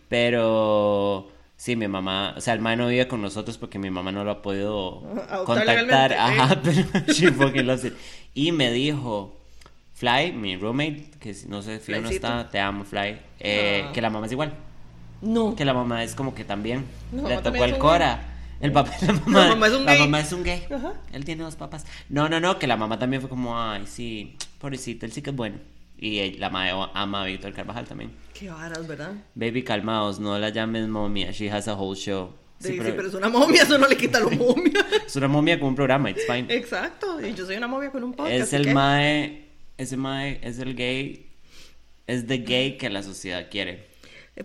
Pero sí, mi mamá, o sea, el mae no vive con nosotros porque mi mamá no lo ha podido Adoptar contactar. Ajá, ¿eh? pero she fucking loves it. Y me dijo, Fly, mi roommate, que si- no sé, fijo no está, te amo, Fly, eh, Ah. que la mamá es igual. No. Que la mamá es como que también No, le tocó el Cora. El papá, la mamá, mamá es un la gay. mamá es un gay. Ajá. Él tiene dos papás. No, no, no, que la mamá también fue como, ay, sí, pobrecito, él sí que es bueno. Y él- la mamá ama a Víctor Carvajal también. Qué varas, ¿verdad? Baby, calmaos, no la llames momia, she has a whole show. Sí, Sí, sí, pero pero... es una momia, eso no le quita lo momia. Es una momia con un programa, it's fine. Exacto, y yo soy una momia con un podcast. es el ¿qué? mae, ese mae es el gay, es the gay que la sociedad quiere.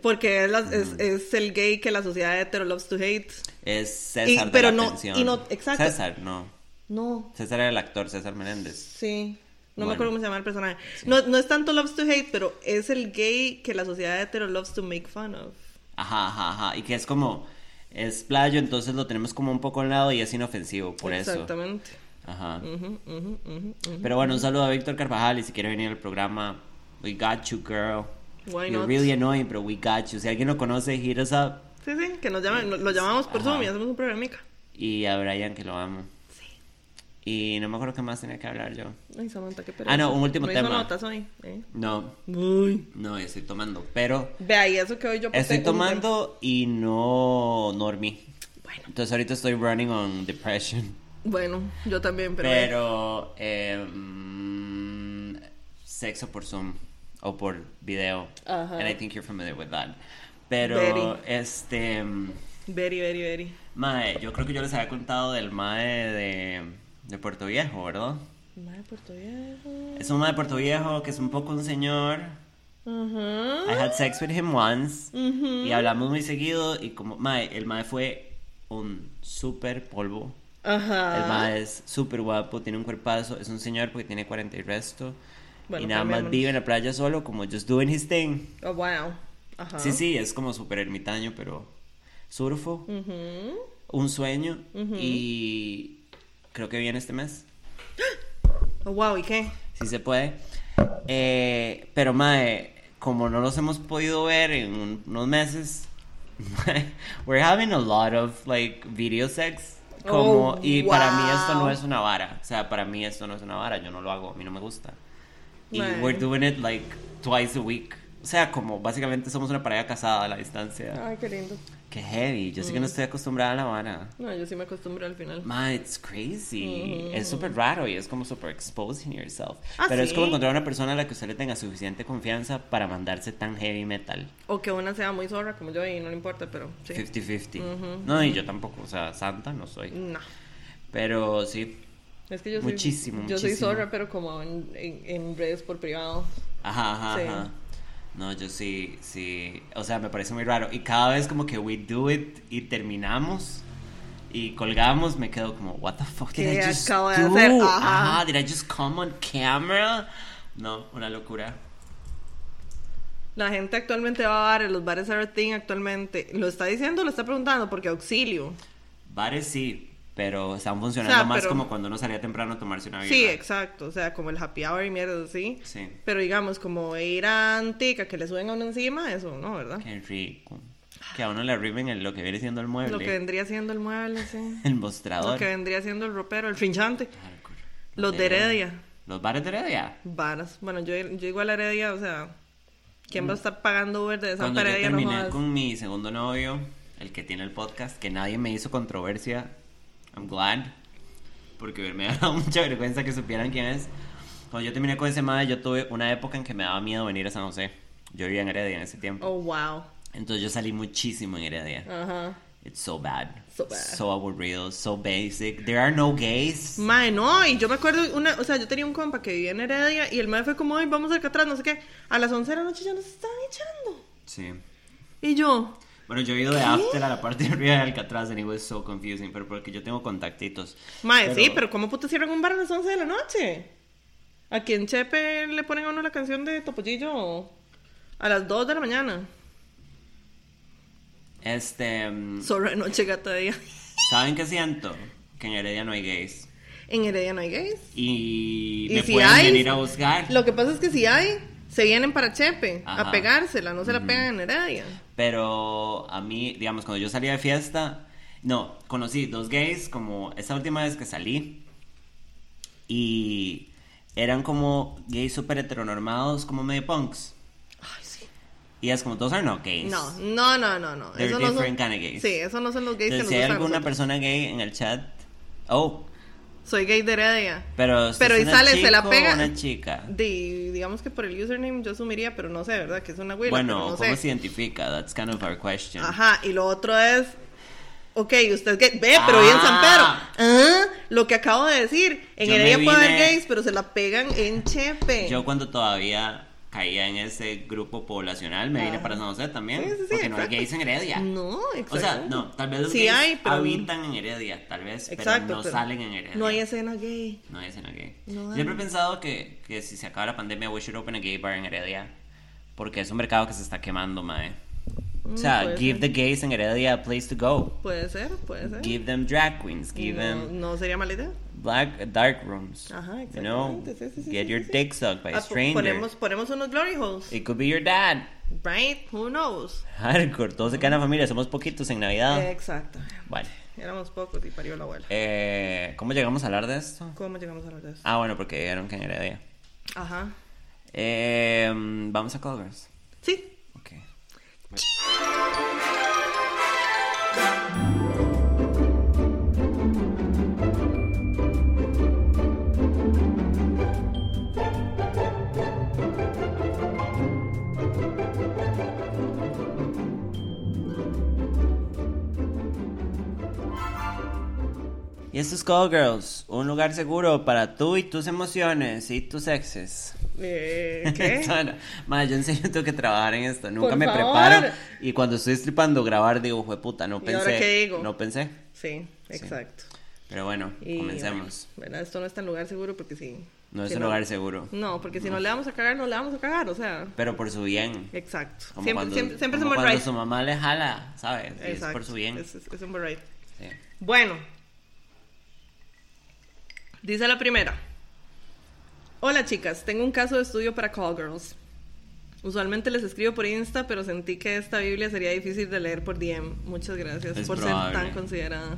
Porque es, la- es, es el gay que la sociedad hetero loves to hate. Es César Y- de pero la no- atención. y no- exacto. César, no. No, César era el actor, César Menéndez. sí. No Bueno. me acuerdo cómo se llama el personaje. No, no es tanto loves to hate, pero es el gay que la sociedad hetero loves to make fun of. Ajá, ajá, ajá. Y que es como, es playo, entonces lo tenemos como un poco al lado y es inofensivo, por eso. Exactamente. Ajá. Ujú, ujú, ujú, ujú. Pero bueno, un saludo a Víctor Carvajal y si quiere venir al programa, we got you, girl. Why You're not? really annoying, pero we got you. Si alguien lo conoce, hit us up. Sí, sí, que nos llamen, lo, llamamos por Zoom y hacemos un programica. Y a Brian, que lo amo. Y no me acuerdo qué más tenía que hablar yo. Ay, Samantha, qué pereza. Ah, no, un último no hizo tema. notas hoy, ¿eh? No, Uy. no, estoy tomando. Pero Vea, y eso que hoy yo estoy tomando y no, no dormí. Bueno. Entonces ahorita estoy running on depression. Bueno, yo también, pero... Pero, eh, sexo por Zoom o por video. Ajá. And I think you're familiar with that. Pero, Very. este, mm, Very, very, very. mae, yo creo que yo les había contado del mae de, de Puerto Viejo, ¿verdad? Madre Puerto Viejo. Es un mae de Puerto Viejo que es un poco un señor. Ajá. I had sex with him once. Ujú. Y hablamos muy seguido. Y como, mae, el mae fue un super polvo. Ajá. El mae es súper guapo, tiene un cuerpazo, es un señor porque tiene 40 y resto. Bueno, y nada más vive en la playa solo, como just doing his thing. Oh, wow. Ajá. Sí, sí, es como súper ermitaño, pero surfo, Ujú. un sueño y creo que viene este mes. Oh, wow, ¿y qué? Sí se puede. Eh, pero, mae, como no los hemos podido ver en un- unos meses, we're having a lot of, like, video sex. Como, Oh, y para mí esto no wow. es una vara. O sea, para mí esto no es una vara. Yo no lo hago. A mí no me gusta. Y Mae. we're doing it, like, twice a week. O sea, como básicamente somos una pareja casada a la distancia. Ay, qué lindo. Qué heavy. Yo sí que no estoy acostumbrada a la vara. No, yo sí me acostumbro al final. Ma, it's crazy. Es súper raro y es como súper exposing yourself. Ah, Pero es como encontrar una persona a la que usted le tenga suficiente confianza para mandarse tan heavy metal. O que una sea muy zorra como yo y no le importa, pero sí. 50-50. No, y yo tampoco, o sea, santa no soy. No. Pero sí. Es que yo soy. Muchísimo, Yo soy muchísimo. zorra, pero como en, en, en redes por privado. Ajá, ajá, Sí. ajá. No, yo sí, sí. O sea, me parece muy raro. Y cada vez como que we do it y terminamos y colgamos, me quedo como, what the fuck did ¿Qué I just de do? hacer? Ajá. Ajá, did I just come on camera? No, una locura. La gente actualmente va a bares, los bares Everything actualmente. ¿Lo está diciendo o lo está preguntando? Porque auxilio. Bares sí, pero están funcionando O sea, más pero- como cuando uno salía temprano a tomarse una birra. Sí, exacto. O sea, como el happy hour y mierda así. Sí. Pero digamos, como ir a Antica, que le suben a uno encima, eso no, ¿verdad? Qué rico. Que a uno le arriben en lo que viene siendo el mueble. Lo que vendría siendo el mueble, sí. El Lo mostrador. que vendría siendo el ropero, el finchante. Hardcore. Los de Heredia. Los bares de Heredia. Varas. Bueno, yo, yo igual a Heredia, o sea, ¿quién va a estar pagando Uber de Santa Cuando Heredia? Terminé con mi segundo novio, el que tiene el podcast, que nadie me hizo controversia, I'm glad, porque me ha dado mucha vergüenza que supieran quién es. Cuando yo terminé con ese madre, yo tuve una época en que me daba miedo venir a San José. Yo vivía en Heredia en ese tiempo. Oh, wow. Entonces yo salí muchísimo en Heredia. Ajá. It's so bad. So bad. So aburrido, so basic. There are no gays. Mae, no, y yo me acuerdo, una, o sea, yo tenía un compa que vivía en Heredia y el mae fue como, ay, vamos al atrás, no sé qué. A las 11 de la noche ya nos estaban echando. Sí. Y yo, Bueno, yo he ido de after a la parte de arriba de Alcatraz and it was so confusing, pero porque yo tengo contactitos. mae, sí, pero ¿cómo puta cierran un bar a las 11 de la noche? ¿A quién Chepe le ponen a uno la canción de Topollillo a las 2 de la mañana? Este... mm, Zorra de noche, gata de día. ¿Saben qué siento? Que en Heredia no hay gays. En Heredia no hay gays. Y, Y me si pueden hay, venir a buscar. Lo que pasa es que si hay, se vienen para Chepe Ajá. a pegársela, no se la pegan en Heredia. Pero a mí, digamos, cuando yo salía de fiesta, no, conocí dos gays como esa última vez que salí. Y eran como gays súper heteronormados, como medio punks. Ay, sí. Y es como, todos are not gays. No, no, no, no, no. They're Eso no son, different kind of gays. Sí, eso no son los gays Entonces, si que hay nos gustan a alguna nosotros. persona gay en el chat, oh, Soy gay de Heredia. pero, Pero y sale, se la pega. una chica. Di- digamos que por el username yo asumiría, pero no sé, ¿verdad? Que es una huila, Bueno, no ¿cómo sé. se identifica? That's kind of our question. Ajá, y lo otro es. Ok, usted es gay. Ve, pero bien San Pedro. Ah. Ah, lo que acabo de decir. En Yo Heredia puede haber gays, pero se la pegan en Chepe. Yo cuando todavía caía en ese grupo poblacional, me vine Ah. para San José también. Sí, sí, sí, porque no hay exacto. gays en Heredia. No, exacto. O sea, no, tal vez los gays hay, pero- habitan en Heredia, tal vez, Exacto. pero no pero salen en Heredia. No hay escena gay. No hay escena gay. No hay. Siempre he pensado que, que si se acaba la pandemia, we should open a gay bar en Heredia. Porque es un mercado que se está quemando, mae. O sea, Mm, give ser. the gays en Heredia a place to go. Puede ser, puede ser. Give them drag queens, give no, them no sería mala idea. Black dark rooms. Ajá, You know, exactamente. Sí, sí, get sí, your dick sucked by a Ah, po- stranger. ponemos, ponemos unos glory holes. It could be your dad. Right? Who knows? Hardcore, todos en la familia, somos poquitos en Navidad. Exacto. Bueno, Éramos pocos y parió la abuela. eh, ¿cómo llegamos a hablar de esto? ¿Cómo llegamos a hablar de eso? Ah, bueno, porque dijeron que en Heredia. Ajá. Eh, Vamos a Colgers. Sí. Ok. Y esto es Call Girls, un lugar seguro para tú y tus emociones y tus exes. Eh, ¿Qué? Madre, yo en serio tengo que trabajar en esto. Nunca Por me favor. preparo. Y cuando estoy stripando, grabar, digo, fue puta, no ¿Y pensé. ahora qué digo? No pensé. sí, exacto. Pero bueno, Y, comencemos. bueno. Esto no es tan lugar seguro porque sí. No es si un lugar seguro. No, porque si no le vamos a cagar, no le vamos a cagar, o sea. Pero por su bien. Exacto. Como Siempre, cuando, siempre, siempre como somos cuando right. su mamá le jala, ¿sabes? Y es Exacto. por su bien. Es, es- es un right. Sí. Bueno. Dice la primera. Hola chicas, tengo un caso de estudio para Call Girls. Usualmente les escribo por Insta, pero sentí que esta Biblia sería difícil de leer por DM. Muchas gracias Es por probable. ser tan considerada.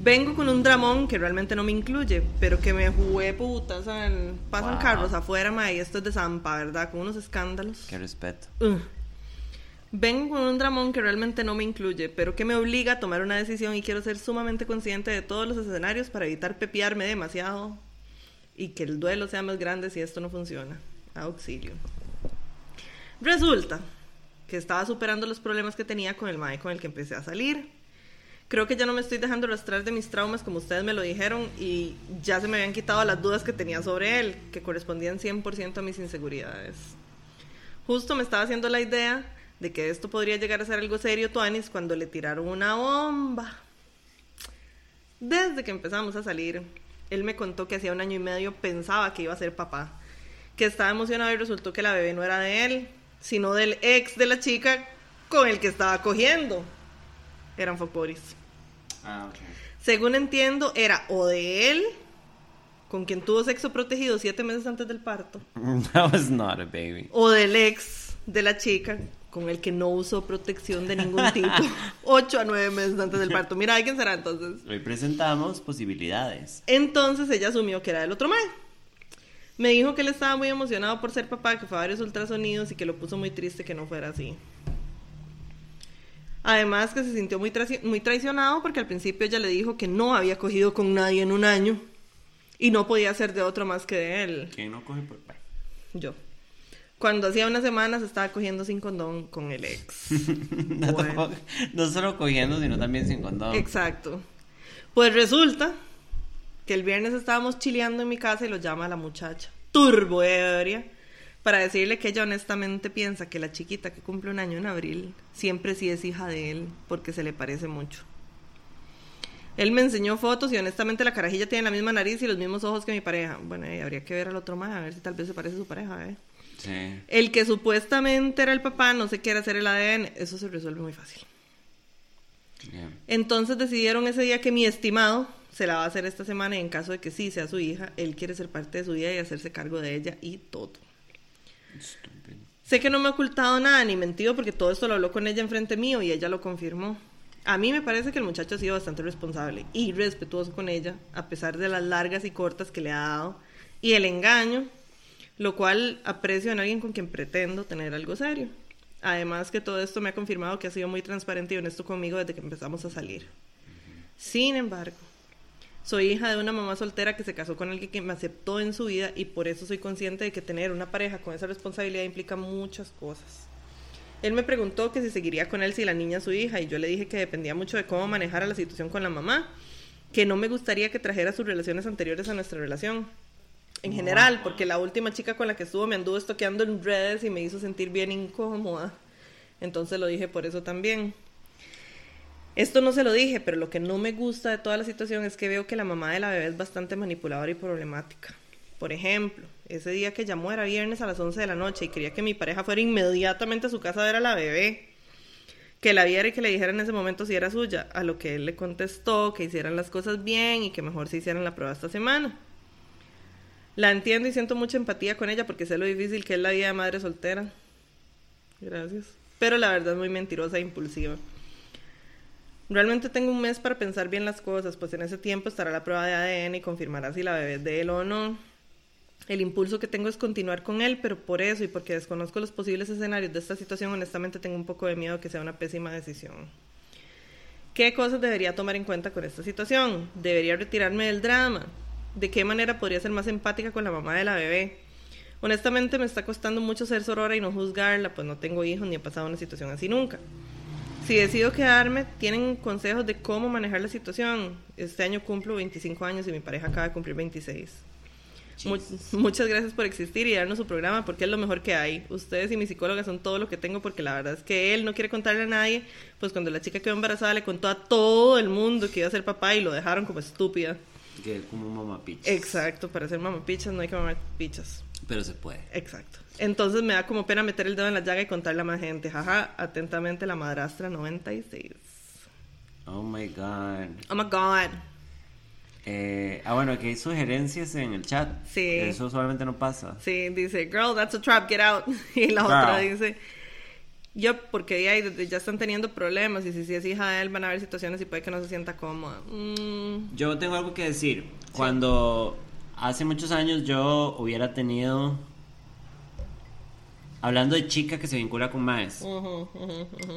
Vengo con un dramón que realmente no me incluye, pero que me jugué puta, ¿saben? Pasan Wow. carros afuera, ma, y esto es de Zampa, ¿verdad? Con unos escándalos. Qué respeto. Vengo con un dramón que realmente no me incluye, pero que me obliga a tomar una decisión y quiero ser sumamente consciente de todos los escenarios para evitar pepiarme demasiado y que el duelo sea más grande si esto no funciona. Auxilio. Resulta que estaba superando los problemas que tenía con el mae con el que empecé a salir. Creo que ya no me estoy dejando arrastrar de mis traumas como ustedes me lo dijeron y ya se me habían quitado las dudas que tenía sobre él, que correspondían 100% a mis inseguridades. Justo me estaba haciendo la idea de que esto podría llegar a ser algo serio, Tuanis, cuando le tiraron una bomba. Desde que empezamos a salir, él me contó que hacía un año y medio pensaba que iba a ser papá, que estaba emocionado y resultó que la bebé no era de él, sino del ex de la chica con el que estaba cogiendo. Eran foporis. Ah, ok. Según entiendo, era o de él, con quien tuvo sexo protegido siete meses antes del parto, That was not a baby. o del ex de la chica con el que no usó protección de ningún tipo ocho a nueve meses antes del parto. Mira, ¿de quién será entonces? Hoy presentamos posibilidades. Entonces ella asumió que era del otro mal. Me dijo que él estaba muy emocionado por ser papá, que fue a varios ultrasonidos y que lo puso muy triste que no fuera así. Además que se sintió muy, traici- muy traicionado porque al principio ella le dijo que no había cogido con nadie en un año y no podía ser de otro más que de él. ¿Quién no coge por.? Yo. Cuando hacía unas semanas estaba cogiendo sin condón con el ex. No, Bueno. tampoco- no solo cogiendo, sino también sin condón. Exacto. Pues resulta que el viernes estábamos chileando en mi casa y lo llama la muchacha, turbo ebria, para decirle que ella honestamente piensa que la chiquita que cumple un año en abril siempre sí es hija de él porque se le parece mucho. Él me enseñó fotos y honestamente la carajilla tiene la misma nariz y los mismos ojos que mi pareja. Bueno, eh, habría que ver al otro más a ver si tal vez se parece a su pareja, ¿eh? Sí. El que supuestamente era el papá no se quiere hacer el ADN, eso se resuelve muy fácil. Yeah. Entonces decidieron ese día que mi estimado se la va a hacer esta semana y en caso de que sí sea su hija, él quiere ser parte de su vida y hacerse cargo de ella y todo. Sé que no me ha ocultado nada ni mentido porque todo esto lo habló con ella enfrente mío y ella lo confirmó. A mí me parece que el muchacho ha sido bastante responsable y respetuoso con ella, a pesar de las largas y cortas que le ha dado y el engaño, lo cual aprecio en alguien con quien pretendo tener algo serio. Además que todo esto me ha confirmado que ha sido muy transparente y honesto conmigo desde que empezamos a salir. Sin embargo, soy hija de una mamá soltera que se casó con alguien que me aceptó en su vida y por eso soy consciente de que tener una pareja con esa responsabilidad implica muchas cosas. Él me preguntó que si seguiría con él si la niña es su hija y yo le dije que dependía mucho de cómo manejara la situación con la mamá, que no me gustaría que trajera sus relaciones anteriores a nuestra relación. En general, porque la última chica con la que estuvo me anduvo estoqueando en redes y me hizo sentir bien incómoda. Entonces lo dije por eso también. Esto no se lo dije, pero lo que no me gusta de toda la situación es que veo que la mamá de la bebé es bastante manipuladora y problemática. Por ejemplo, ese día que llamó era viernes a las 11 de la noche y quería que mi pareja fuera inmediatamente a su casa a ver a la bebé. Que la viera y que le dijera en ese momento si era suya. A lo que él le contestó que hicieran las cosas bien y que mejor se hicieran la prueba esta semana. La entiendo y siento mucha empatía con ella porque sé lo difícil que es la vida de madre soltera. Gracias. Pero la verdad es muy mentirosa e impulsiva. Realmente tengo un mes para pensar bien las cosas, pues en ese tiempo estará la prueba de ADN y confirmará si la bebé es de él o no. El impulso que tengo es continuar con él, pero por eso y porque desconozco los posibles escenarios de esta situación, honestamente tengo un poco de miedo que sea una pésima decisión. ¿Qué cosas debería tomar en cuenta con esta situación? ¿Debería retirarme del drama? ¿De qué manera podría ser más empática con la mamá de la bebé? Honestamente me está costando mucho ser sorora y no juzgarla, pues no tengo hijos ni he pasado una situación así nunca. Si decido quedarme, ¿tienen consejos de cómo manejar la situación? Este año cumplo 25 años y mi pareja acaba de cumplir 26. Mu- Jesus. muchas gracias por existir y darnos su programa porque es lo mejor que hay. Ustedes y mi psicóloga son todo lo que tengo porque la verdad es que él no quiere contarle a nadie. Pues cuando la chica quedó embarazada le contó a todo el mundo que iba a ser papá y lo dejaron como estúpida. Que es como mamá pitch. Exacto, para ser mamapichas no hay que mamar pichas. Pero se puede. Exacto. Entonces me da como pena meter el dedo en la llaga y contarle a más gente. Jaja, atentamente la madrastra 96. Oh my god. Oh my god. Eh, ah, bueno, aquí hay sugerencias en el chat. Sí. Eso usualmente no pasa. Sí, dice, girl, that's a trap, get out. Y la otra dice, yo, porque ya, ya están teniendo problemas y si, si es hija de él van a haber situaciones y puede que no se sienta cómoda. Mm. Yo tengo algo que decir. Cuando hace muchos años yo hubiera tenido hablando de chica que se vincula con maes,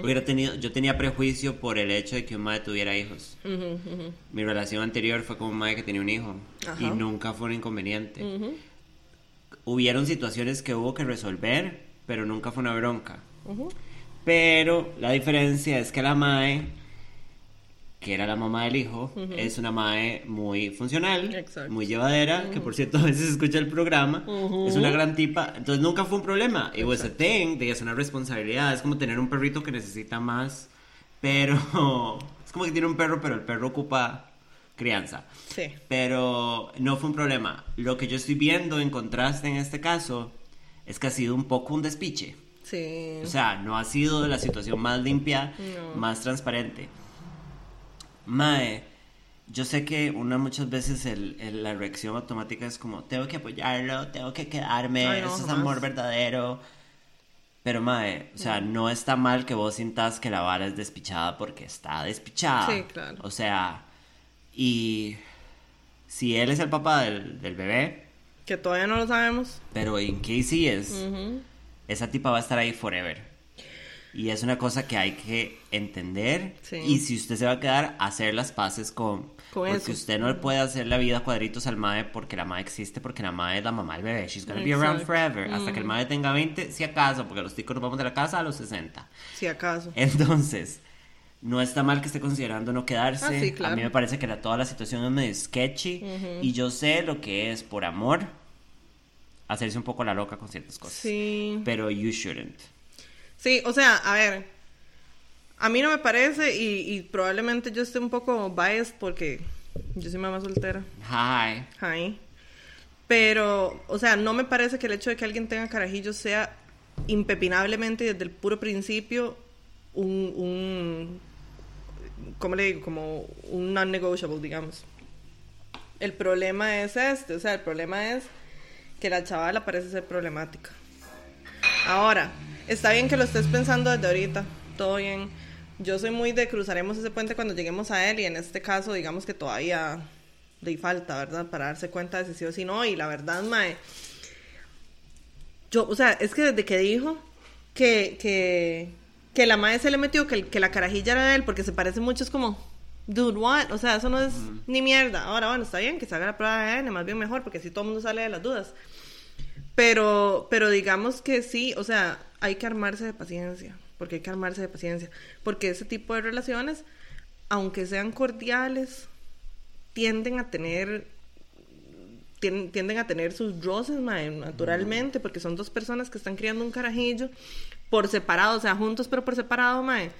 hubiera tenido, yo tenía prejuicio por el hecho de que un mae tuviera hijos. Mi relación anterior fue con un mae que tenía un hijo y nunca fue un inconveniente. Hubieron situaciones que hubo que resolver, pero nunca fue una bronca. Pero la diferencia es que la mae que era la mamá del hijo, es una mae muy funcional, muy llevadera, que por cierto a veces escucha el programa, es una gran tipa, entonces nunca fue un problema. It was a thing, es una responsabilidad, es como tener un perrito que necesita más, pero es como que tiene un perro, pero el perro ocupa crianza. Sí. Pero no fue un problema. Lo que yo estoy viendo en contraste en este caso es que ha sido un poco un despiche. Sí. O sea, no ha sido la situación más limpia, más transparente. Mae, yo sé que una muchas veces el, la reacción automática es como, tengo que apoyarlo, tengo que quedarme, eso es amor verdadero. Pero Mae, o sea, no está mal que vos sintas que la vara es despichada porque está despichada. Sí, claro. O sea, y si él es el papá del, bebé. Que todavía no lo sabemos. Pero en Casey es, esa tipa va a estar ahí forever. Y es una cosa que hay que entender. Y si usted se va a quedar, hacer las paces con... porque usted no le puede hacer la vida cuadritos al MAE porque la MAE existe, porque la MAE es la mamá del bebé. She's gonna be around forever. Hasta que el MAE tenga 20, si acaso, porque los ticos nos vamos de la casa a los 60. Si acaso. Entonces, no está mal que esté considerando no quedarse. Ah, sí, claro. A mí me parece que la, toda la situación es medio sketchy. Y yo sé lo que es por amor hacerse un poco la loca con ciertas cosas. Sí. Pero you shouldn't. Sí, o sea, a ver, a mí no me parece y, probablemente yo esté un poco biased porque yo soy mamá soltera. Hi. Hi. Pero, o sea, no me parece que el hecho de que alguien tenga carajillos sea impepinablemente desde el puro principio un, un ¿cómo le digo? Como un non-negotiable, digamos. El problema es este, o sea, el problema es que la chavala parece ser problemática. Ahora, Está bien que lo estés pensando desde ahorita, todo bien. Yo soy muy de cruzaremos ese puente cuando lleguemos a él y en este caso digamos que todavía le falta, ¿verdad? Para darse cuenta de si sí o si no. Y la verdad, Mae, yo, o sea, es que desde que dijo que, que, que la Mae se le metió, que, que la carajilla era de él, porque se parece mucho, es como, dude, what? O sea, eso no es ni mierda. Ahora, bueno, está bien que se haga la prueba de ADN, más bien mejor, porque así todo el mundo sale de las dudas. Pero, pero digamos que sí, o sea, hay que armarse de paciencia, porque hay que armarse de paciencia, porque ese tipo de relaciones, aunque sean cordiales, tienden a tener tienden a tener sus roces, naturalmente, porque son dos personas que están criando un carajillo por separado, o sea, juntos pero por separado, mae,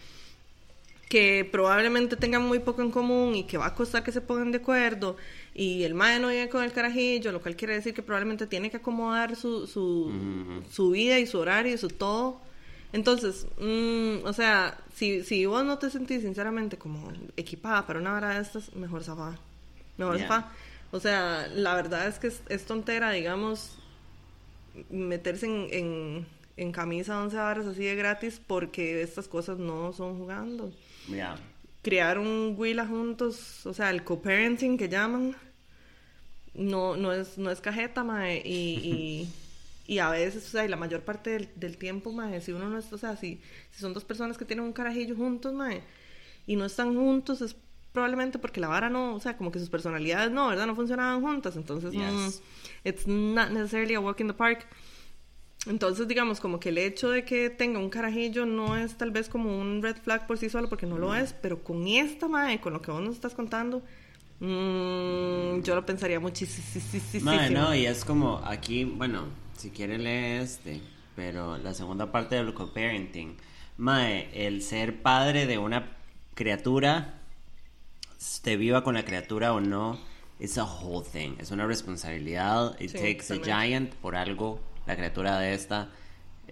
que probablemente tengan muy poco en común y que va a costar que se pongan de acuerdo y el mae no viene con el carajillo, lo cual quiere decir que probablemente tiene que acomodar su, su, su vida y su horario y su todo. Entonces, mm, o sea, si, si vos no te sentís sinceramente como equipada para una hora de estas, mejor zafada. Mejor yeah. O sea, la verdad es que es, tontera, digamos, meterse en, en, en camisa 11 horas así de gratis porque estas cosas no son jugando. Yeah criar un Willa juntos, o sea, el co-parenting que llaman, no, no, es, no es cajeta, mae, y, y, a veces, o sea, y la mayor parte del, tiempo, mae, si uno no es, o sea, si, si son dos personas que tienen un carajillo juntos, mae, y no están juntos, es probablemente porque la vara no, o sea, como que sus personalidades no, ¿verdad? No funcionaban juntas, entonces, mm, it's not necessarily a walk in the park. Entonces, digamos, como que el hecho de que tenga un carajillo no es tal vez como un red flag por sí solo, porque no lo es, pero con esta madre, con lo que vos nos estás contando, mmm, yo lo pensaría muchísimo. Madre, no, y es como aquí, bueno, si quiere leer este, pero la segunda parte del co-parenting, mae, el ser padre de una criatura, esté viva con la criatura o no, es a whole thing, es una responsabilidad, it takes a giant por algo la criatura de esta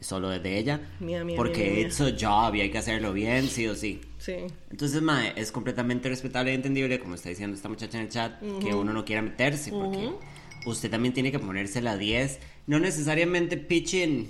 solo es de ella. Mía, mía, porque mía, it's a job y hay que hacerlo bien, sí o sí. Sí. Entonces, mae, es completamente respetable y entendible, como está diciendo esta muchacha en el chat, que uno no quiera meterse, porque usted también tiene que ponerse la 10, no necesariamente pitching,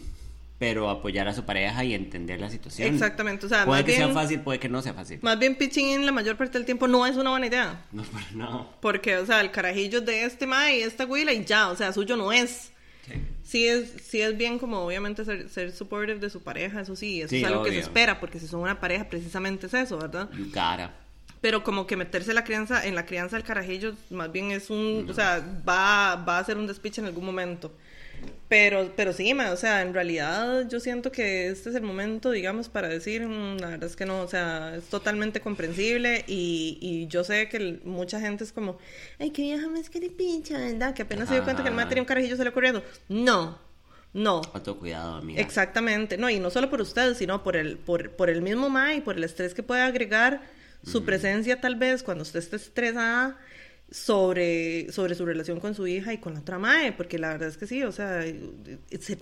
pero apoyar a su pareja y entender la situación. Exactamente, o sea, puede que sea bien- fácil, puede que no sea fácil. Más bien pitching en la mayor parte del tiempo no es una buena idea. No, para nada. Porque, o sea, el carajillo de este ma y esta güila y ya, o sea, suyo no es. Sí. Sí es, sí es bien como obviamente ser, ser supportive de su pareja, eso sí, eso Sí, es algo que se espera, porque si son una pareja precisamente es eso, ¿verdad? Gotta. Pero como que meterse la crianza, en la crianza del carajillo, más bien es un, o sea, va, va a ser un despiche en algún momento. Pero, pero sí, ma, o sea, en realidad yo siento que este es el momento, digamos, para decir, "Mm, la verdad es que no, o sea, es totalmente comprensible y, y yo sé que mucha gente es como, ay, qué vieja más que de pincha, ¿verdad? Que apenas se dio cuenta que el ma tenía un carajillo se le corriendo. No, no, Autocuidado, amiga. Exactamente, no, y no solo por usted, sino por el, por, por el mismo MA y por el estrés que puede agregar su presencia tal vez cuando usted esté estresada sobre, sobre su relación con su hija y con la otra MAE, porque la verdad es que sí, o sea, eh,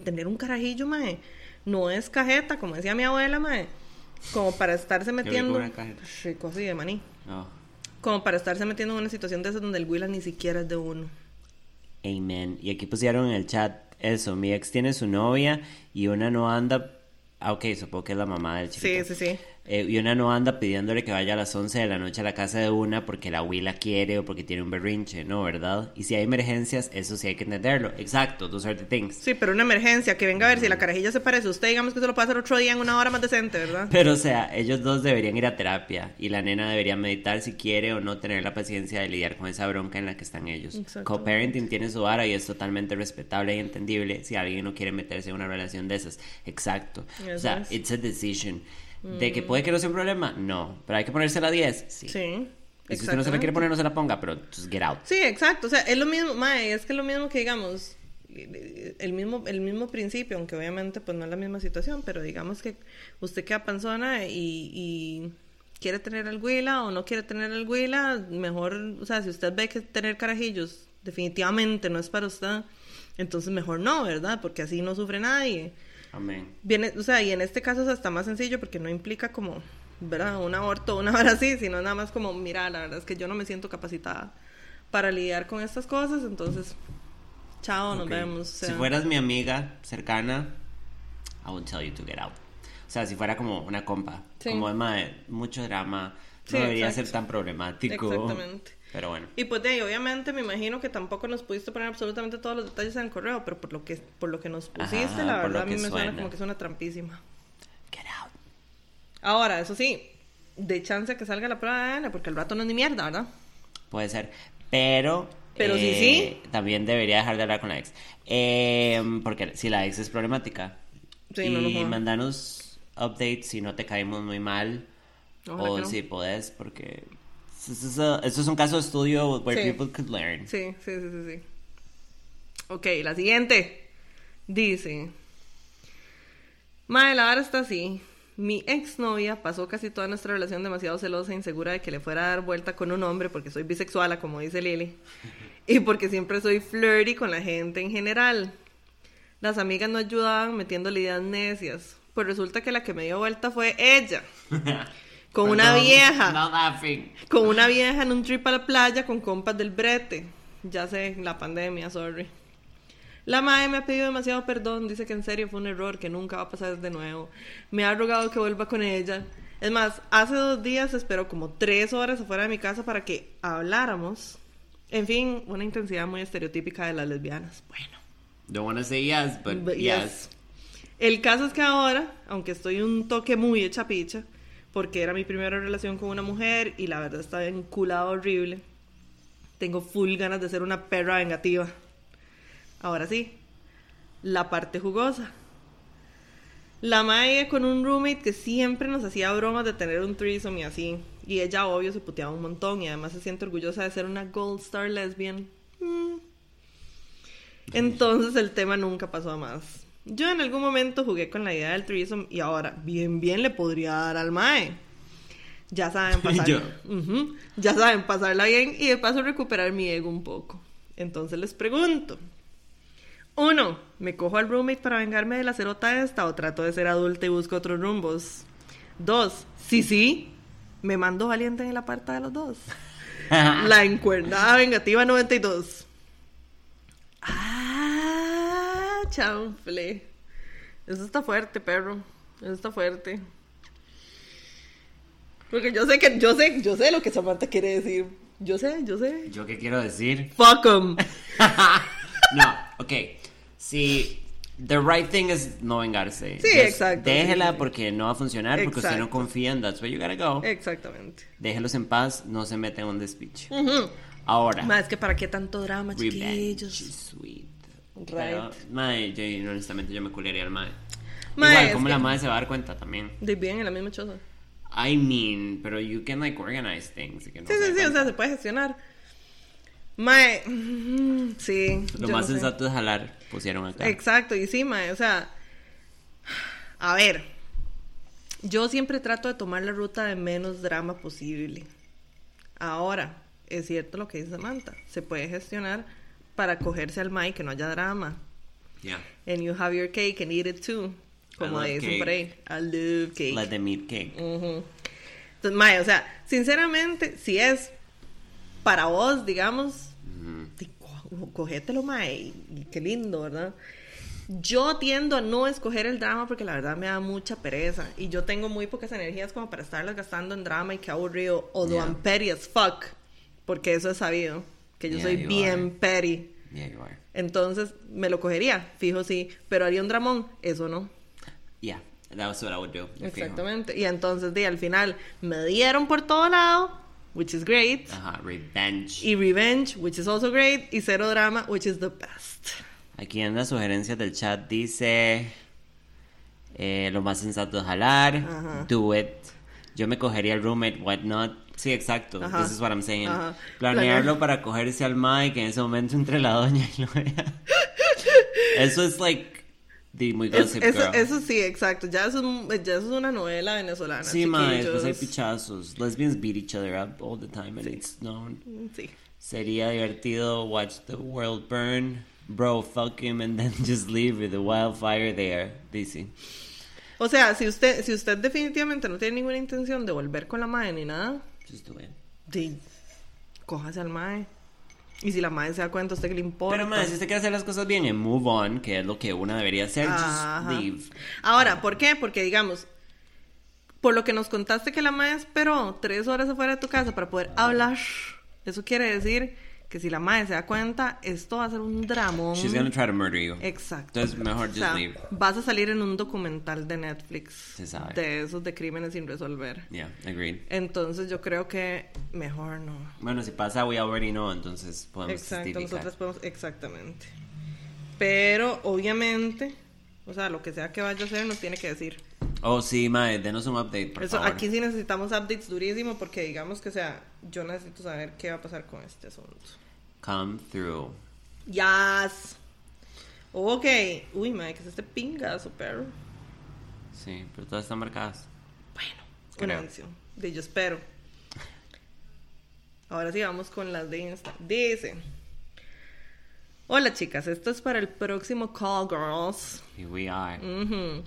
tener un carajillo MAE no es cajeta, como decía mi abuela MAE, como para estarse metiendo... Rico, sí, de maní. No. Como para estarse metiendo en una situación de esas donde el Willa ni siquiera es de uno. Amen. Y aquí pusieron en el chat eso. Mi ex tiene su novia y una no anda. Ah, ok, supongo que es la mamá del chico. Sí, sí, sí. Eh, y una no anda pidiéndole que vaya a las 11 de la noche a la casa de una porque la abuela quiere o porque tiene un berrinche, ¿no? ¿Verdad? Y si hay emergencias, eso sí hay que entenderlo. Exacto, those are the things. Sí, pero una emergencia, que venga a ver si la carajilla se parece a usted, digamos que se lo puede hacer otro día en una hora más decente, ¿verdad? Pero, o sea, ellos dos deberían ir a terapia y la nena debería meditar si quiere o no tener la paciencia de lidiar con esa bronca en la que están ellos. Co-parenting tiene su vara y es totalmente respetable y entendible si alguien no quiere meterse en una relación de esas. Exacto. o Eso sea, es. Mm. it's a decision. ¿De que puede que no sea un problema? No. ¿Pero hay que ponerse la 10? Sí. Sí. Y si usted no se la quiere poner, no se la ponga, pero just get out. Sí, exacto. O sea, es lo mismo, mae, es que es lo mismo que digamos, el mismo, el mismo principio, aunque obviamente pues no es la misma situación, pero digamos que usted queda panzona y, y quiere tener al huila o no quiere tener al huila, mejor, o sea, si usted ve que tener carajillos definitivamente no es para usted, entonces mejor no, ¿verdad? Porque así no sufre nadie. Amén. Viene, o sea, y en este caso es hasta más sencillo porque no implica como, ¿verdad? Un aborto o una hora así, sino nada más como, mira, la verdad es que yo no me siento capacitada para lidiar con estas cosas, entonces, chao, nos vemos. o sea, Si fueras mi amiga cercana, I would tell you to get out. O sea, si fuera como una compa, Sí. como de mucho drama, Sí, no debería exacto. ser tan problemático. Exactamente. Pero bueno. Y pues de ahí, obviamente me imagino que tampoco nos pudiste poner absolutamente todos los detalles en el correo, pero por lo que, por lo que nos pusiste, Ajá, la lo verdad a mí me suena suena. como que es una trampísima. Get out. Ahora, eso sí, de chance que salga la prueba de ADN, porque el rato no es ni mierda, ¿verdad? Puede ser. Pero. Pero sí, eh, También debería dejar de hablar con la ex. Eh, porque si la ex es problemática. Sí, y no, joda. mandanos updates si no te caímos muy mal. Ojalá o no. si podés, porque. A- eso es un caso de estudio where Sí. people could learn. Sí, sí, sí, sí, sí. Ok, la siguiente. Dice. La vara está así. Mi exnovia pasó casi toda nuestra relación demasiado celosa e insegura de que le fuera a dar vuelta con un hombre porque soy bisexuala, como dice Lili. Y porque siempre soy flirty con la gente en general. Las amigas no ayudaban metiéndole ideas necias. Pues resulta que la que me dio vuelta fue ella. Con una Perdón, vieja. No laughing. Con una vieja en un trip a la playa con compas del brete. Ya sé, la pandemia, sorry. La madre me ha pedido demasiado perdón, dice que en serio fue un error, que nunca va a pasar de nuevo. Me ha rogado que vuelva con ella. Es más, hace dos días esperó como tres horas afuera de mi casa para que habláramos. En fin, una intensidad muy estereotípica de las lesbianas. Bueno. Don't wanna say yes, but, But yes. yes. El caso es que ahora, aunque estoy un toque muy hecha picha, porque era mi primera relación con una mujer y la verdad estaba enculada horrible, tengo full ganas de ser una perra vengativa. Ahora sí, la parte jugosa. La mae con un roommate que siempre nos hacía bromas de tener un threesome y así. Y ella, obvio, se puteaba un montón y además se siente orgullosa de ser una gold star lesbian. Mm. Entonces el tema nunca pasó a más. Yo en algún momento jugué con la idea del threesome y ahora bien bien le podría dar al mae. Ya saben pasar, Yo. Ujú. ya saben pasarla bien y de paso recuperar mi ego un poco. Entonces les pregunto, Uno, me cojo al roommate para vengarme de la cerota esta o trato de ser adulta y busco otros rumbos. Dos, sí, sí, me mando valiente en la parte de los dos. La encuernada vengativa 92. Ah, chanfle. Eso está fuerte, perro. Eso está fuerte. Porque yo sé que, yo sé, yo sé lo que Samantha quiere decir. Yo sé, yo sé. ¿Yo qué quiero decir? Fuck 'em. no, ok. Si the right thing is no vengarse. Sí, Just exacto, Déjela sí, sí. porque no va a funcionar, porque usted no Exacto. confía en that's where you gotta go. Exactamente. Déjelos en paz, no se meten en un despiche. Ujú. Ahora, Ma, es que para qué tanto drama, revenge chiquillos. is sweet. Right. Pero, mae, yo honestamente yo me culearía al mae. Mae, Igual, que- la mae se va a dar cuenta también. De bien en la misma choza. I mean, pero you can like organize things. Sí, sí, sí, o cuenta. sea, se puede gestionar. Mae, sí. Lo más no sé. sensato es jalar, pusieron acá. Exacto, y sí, mae, o sea, a ver, yo siempre trato de tomar la ruta de menos drama posible. Ahora, es cierto lo que dice Samantha, se puede gestionar para cogerse al mae que no haya drama. Yeah. And you have your cake and eat it too. Como dicen por ahí. I love cake. Let them eat cake. Ujú. Entonces, mae, o sea, sinceramente, si es para vos, digamos, di- co- cogételo, mae, y, qué lindo, ¿verdad? Yo tiendo a no escoger el drama porque la verdad me da mucha pereza y yo tengo muy pocas energías como para estarlas gastando en drama y qué aburrido, although Yeah. I'm petty as fuck, porque eso es sabido, que yo Yeah, soy bien are. petty. Yeah, you are. Entonces, me lo cogería, fijo sí, pero haría un dramón, eso no. Yeah, that was what I would do. yo fijo. Exactamente. Y entonces, di, al final, me dieron por todo lado, which is great. Ajá, revenge. Y revenge, which is also great. Y cero drama, which is the best. Aquí en las sugerencias del chat dice eh, lo más sensato es jalar, Ajá. do it. Yo me cogería el roommate, what not. Sí, exacto. Ajá. This is what I'm saying. Ajá. Planearlo Planear. para cogerse al Mike que en ese momento entre la doña y lo vea. Eso es like the muy Es- gossip eso, girl. eso sí, exacto. Ya eso, es, ya eso es una novela venezolana. sí, después hay pichazos. Lesbians beat each other up all the time and it's known. Sí. Sería divertido watch the world burn. Bro, fuck him and then just leave with the wildfire there. Dice. O sea, si usted, si usted definitivamente no tiene ninguna intención de volver con la madre ni nada, Just do it. di, cójase al mae. Y si la madre se da cuenta, ¿a usted qué le importa? Pero más, si usted quiere hacer las cosas bien, en move on, que es lo que una debería hacer, Ajá. just leave. Ahora, ¿por qué? Porque, digamos, por lo que nos contaste que la madre esperó tres horas afuera de tu casa para poder hablar, eso quiere decir que si la madre se da cuenta, esto va a ser un dramón. She's gonna try to murder you. Exacto. Entonces, mejor just O sea, leave. Vas a salir en un documental de Netflix Se sabe. de esos de crímenes sin resolver. Yeah, agreed. Entonces yo creo que mejor no. Bueno, si pasa, we already know, entonces podemos Exacto, nosotros podemos, exactamente. Pero obviamente, o sea, lo que sea que vaya a hacer nos tiene que decir. Oh, sí, mae, denos un update, por Eso, favor. aquí sí necesitamos updates durísimo porque digamos que, o sea, yo necesito saber qué va a pasar con este asunto. Come through. Yes. Ok. Uy, madre, ¿qué es este pingazo, perro? Sí, pero todas están marcadas. Bueno, Creo. una mención. De yo espero. Ahora sí vamos con las de Insta. Dice. Hola chicas, esto es para el próximo Call Girls. Here we are. Ujú.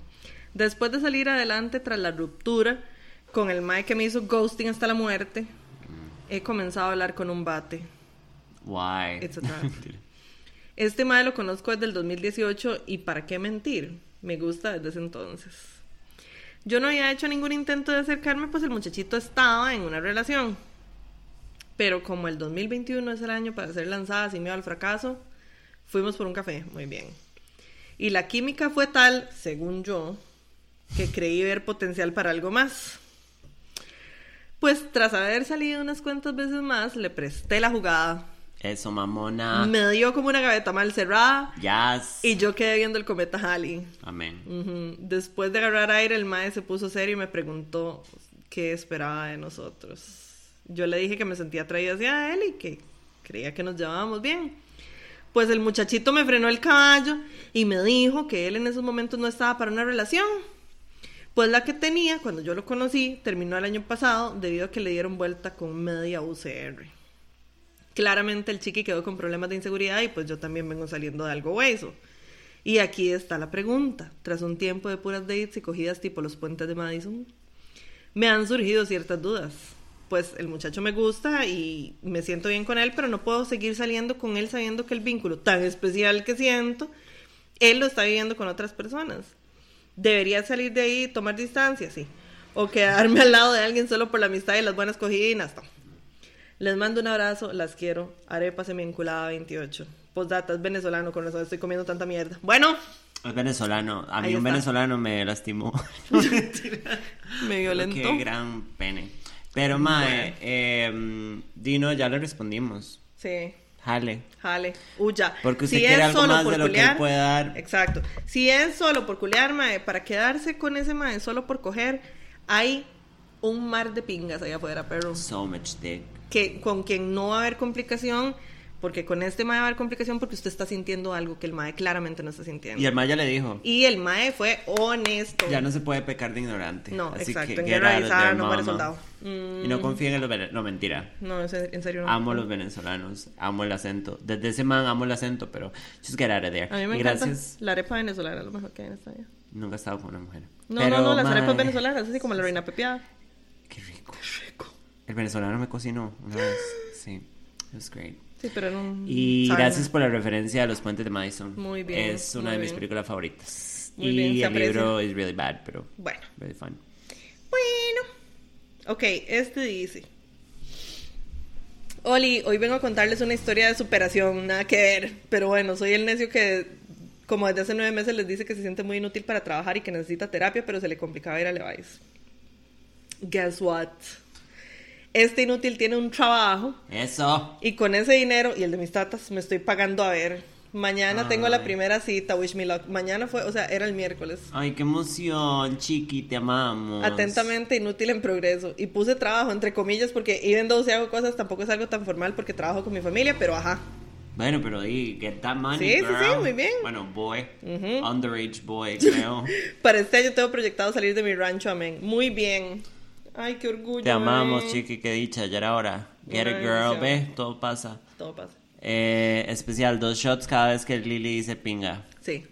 Después de salir adelante tras la ruptura con el Mike que me hizo ghosting hasta la muerte, he comenzado a hablar con un bate. Why? It's a trap. Este Mae lo conozco desde el 2018 y para qué mentir, me gusta desde ese entonces. Yo no había hecho ningún intento de acercarme, pues el muchachito estaba en una relación. Pero como el 2021 es el año para ser lanzada sin miedo al fracaso, fuimos por un café, muy bien. Y la química fue tal, según yo, que creí ver potencial para algo más. Pues tras haber salido unas cuantas veces más, le presté la jugada. Eso, mamona. Me dio como una gaveta mal cerrada Yes. y yo quedé viendo el cometa Halley. Amén. Después de agarrar aire, el mae se puso serio y me preguntó qué esperaba de nosotros. Yo le dije que me sentía atraída hacia él y que creía que nos llevábamos bien. Pues el muchachito me frenó el caballo y me dijo que él en esos momentos no estaba para una relación. Pues la que tenía cuando yo lo conocí terminó el año pasado debido a que le dieron vuelta con media UCR. Claramente el chiqui quedó con problemas de inseguridad y pues yo también vengo saliendo de algo hueso. Y aquí está la pregunta. Tras un tiempo de puras dates y cogidas tipo los puentes de Madison, me han surgido ciertas dudas. Pues el muchacho me gusta y me siento bien con él, pero no puedo seguir saliendo con él sabiendo que el vínculo tan especial que siento, él lo está viviendo con otras personas. ¿Debería salir de ahí y tomar distancia? Sí. O quedarme al lado de alguien solo por la amistad y las buenas cogidinas. No. Les mando un abrazo, las quiero. Arepa semi-vinculada 28. Postdata, es venezolano, con razón estoy comiendo tanta mierda. Bueno, Es venezolano. A mí Ahí un está. venezolano me lastimó. me violentó. Qué gran pene. Pero, mae, eh, Dino, ya le respondimos. Sí, Jale. jale, huya. Porque usted quiere algo más de lo que él puede dar. Exacto. Si es solo por culear, mae, para quedarse con ese mae solo por coger, hay un mar de pingas allá afuera, perro. So much dick. que con quien no va a haber complicación, porque con este mae va a haber complicación porque usted está sintiendo algo que el mae claramente no está sintiendo. Y el mae ya le dijo. Y el mae fue honesto. Ya no se puede pecar de ignorante. No, Así exacto. que En guerra there, no muere soldado. Mm, Y no confíen en los venezolanos. No, mentira. no, en serio- no. Amo los venezolanos. Amo el acento. Desde ese man amo el acento, pero just get out of there. A mí me y encanta gracias. la arepa venezolana, lo mejor que hay en esta vida. Nunca he estado con una mujer. No, Pero, no, no, las mae, arepas venezolanas, así como la reina pepiada. Qué rico. El venezolano me cocinó una vez. Sí. It was great. Sí, pero no. Y gracias por la referencia a los puentes de Madison. Muy bien, Es una de mis películas favoritas. Muy y bien, el aprecia. libro es really bad, pero Bueno, really fun. bueno. Ok, este dice. Oli, hoy vengo a contarles una historia de superación, nada que ver. Pero bueno, soy el necio que, como desde hace nueve meses, les dice que se siente muy inútil para trabajar y que necesita terapia, pero se le complicaba ir a Levi's. Guess what? Este inútil tiene un trabajo Eso. y con ese dinero y el de mis tatas me estoy pagando a ver. Mañana tengo la primera cita, wish me luck. Mañana fue, o sea, era el miércoles. Ay, qué emoción, chiqui, te amamos. Atentamente, inútil en progreso. Y puse trabajo, entre comillas, porque even though si hago cosas, tampoco es algo tan formal porque trabajo con mi familia, pero ajá. Bueno, pero di, get that money, Sí, sí, sí, girl. muy bien. Bueno, boy. Ujú. Underage boy, creo. Para este año tengo proyectado salir de mi rancho, amén. Muy bien. Ay, qué orgullo. te amamos, eh. chiqui, qué dicha, ya era hora. Get it, girl, ve, todo pasa. Todo pasa. Eh, especial, dos shots cada vez que Lily dice pinga. Sí.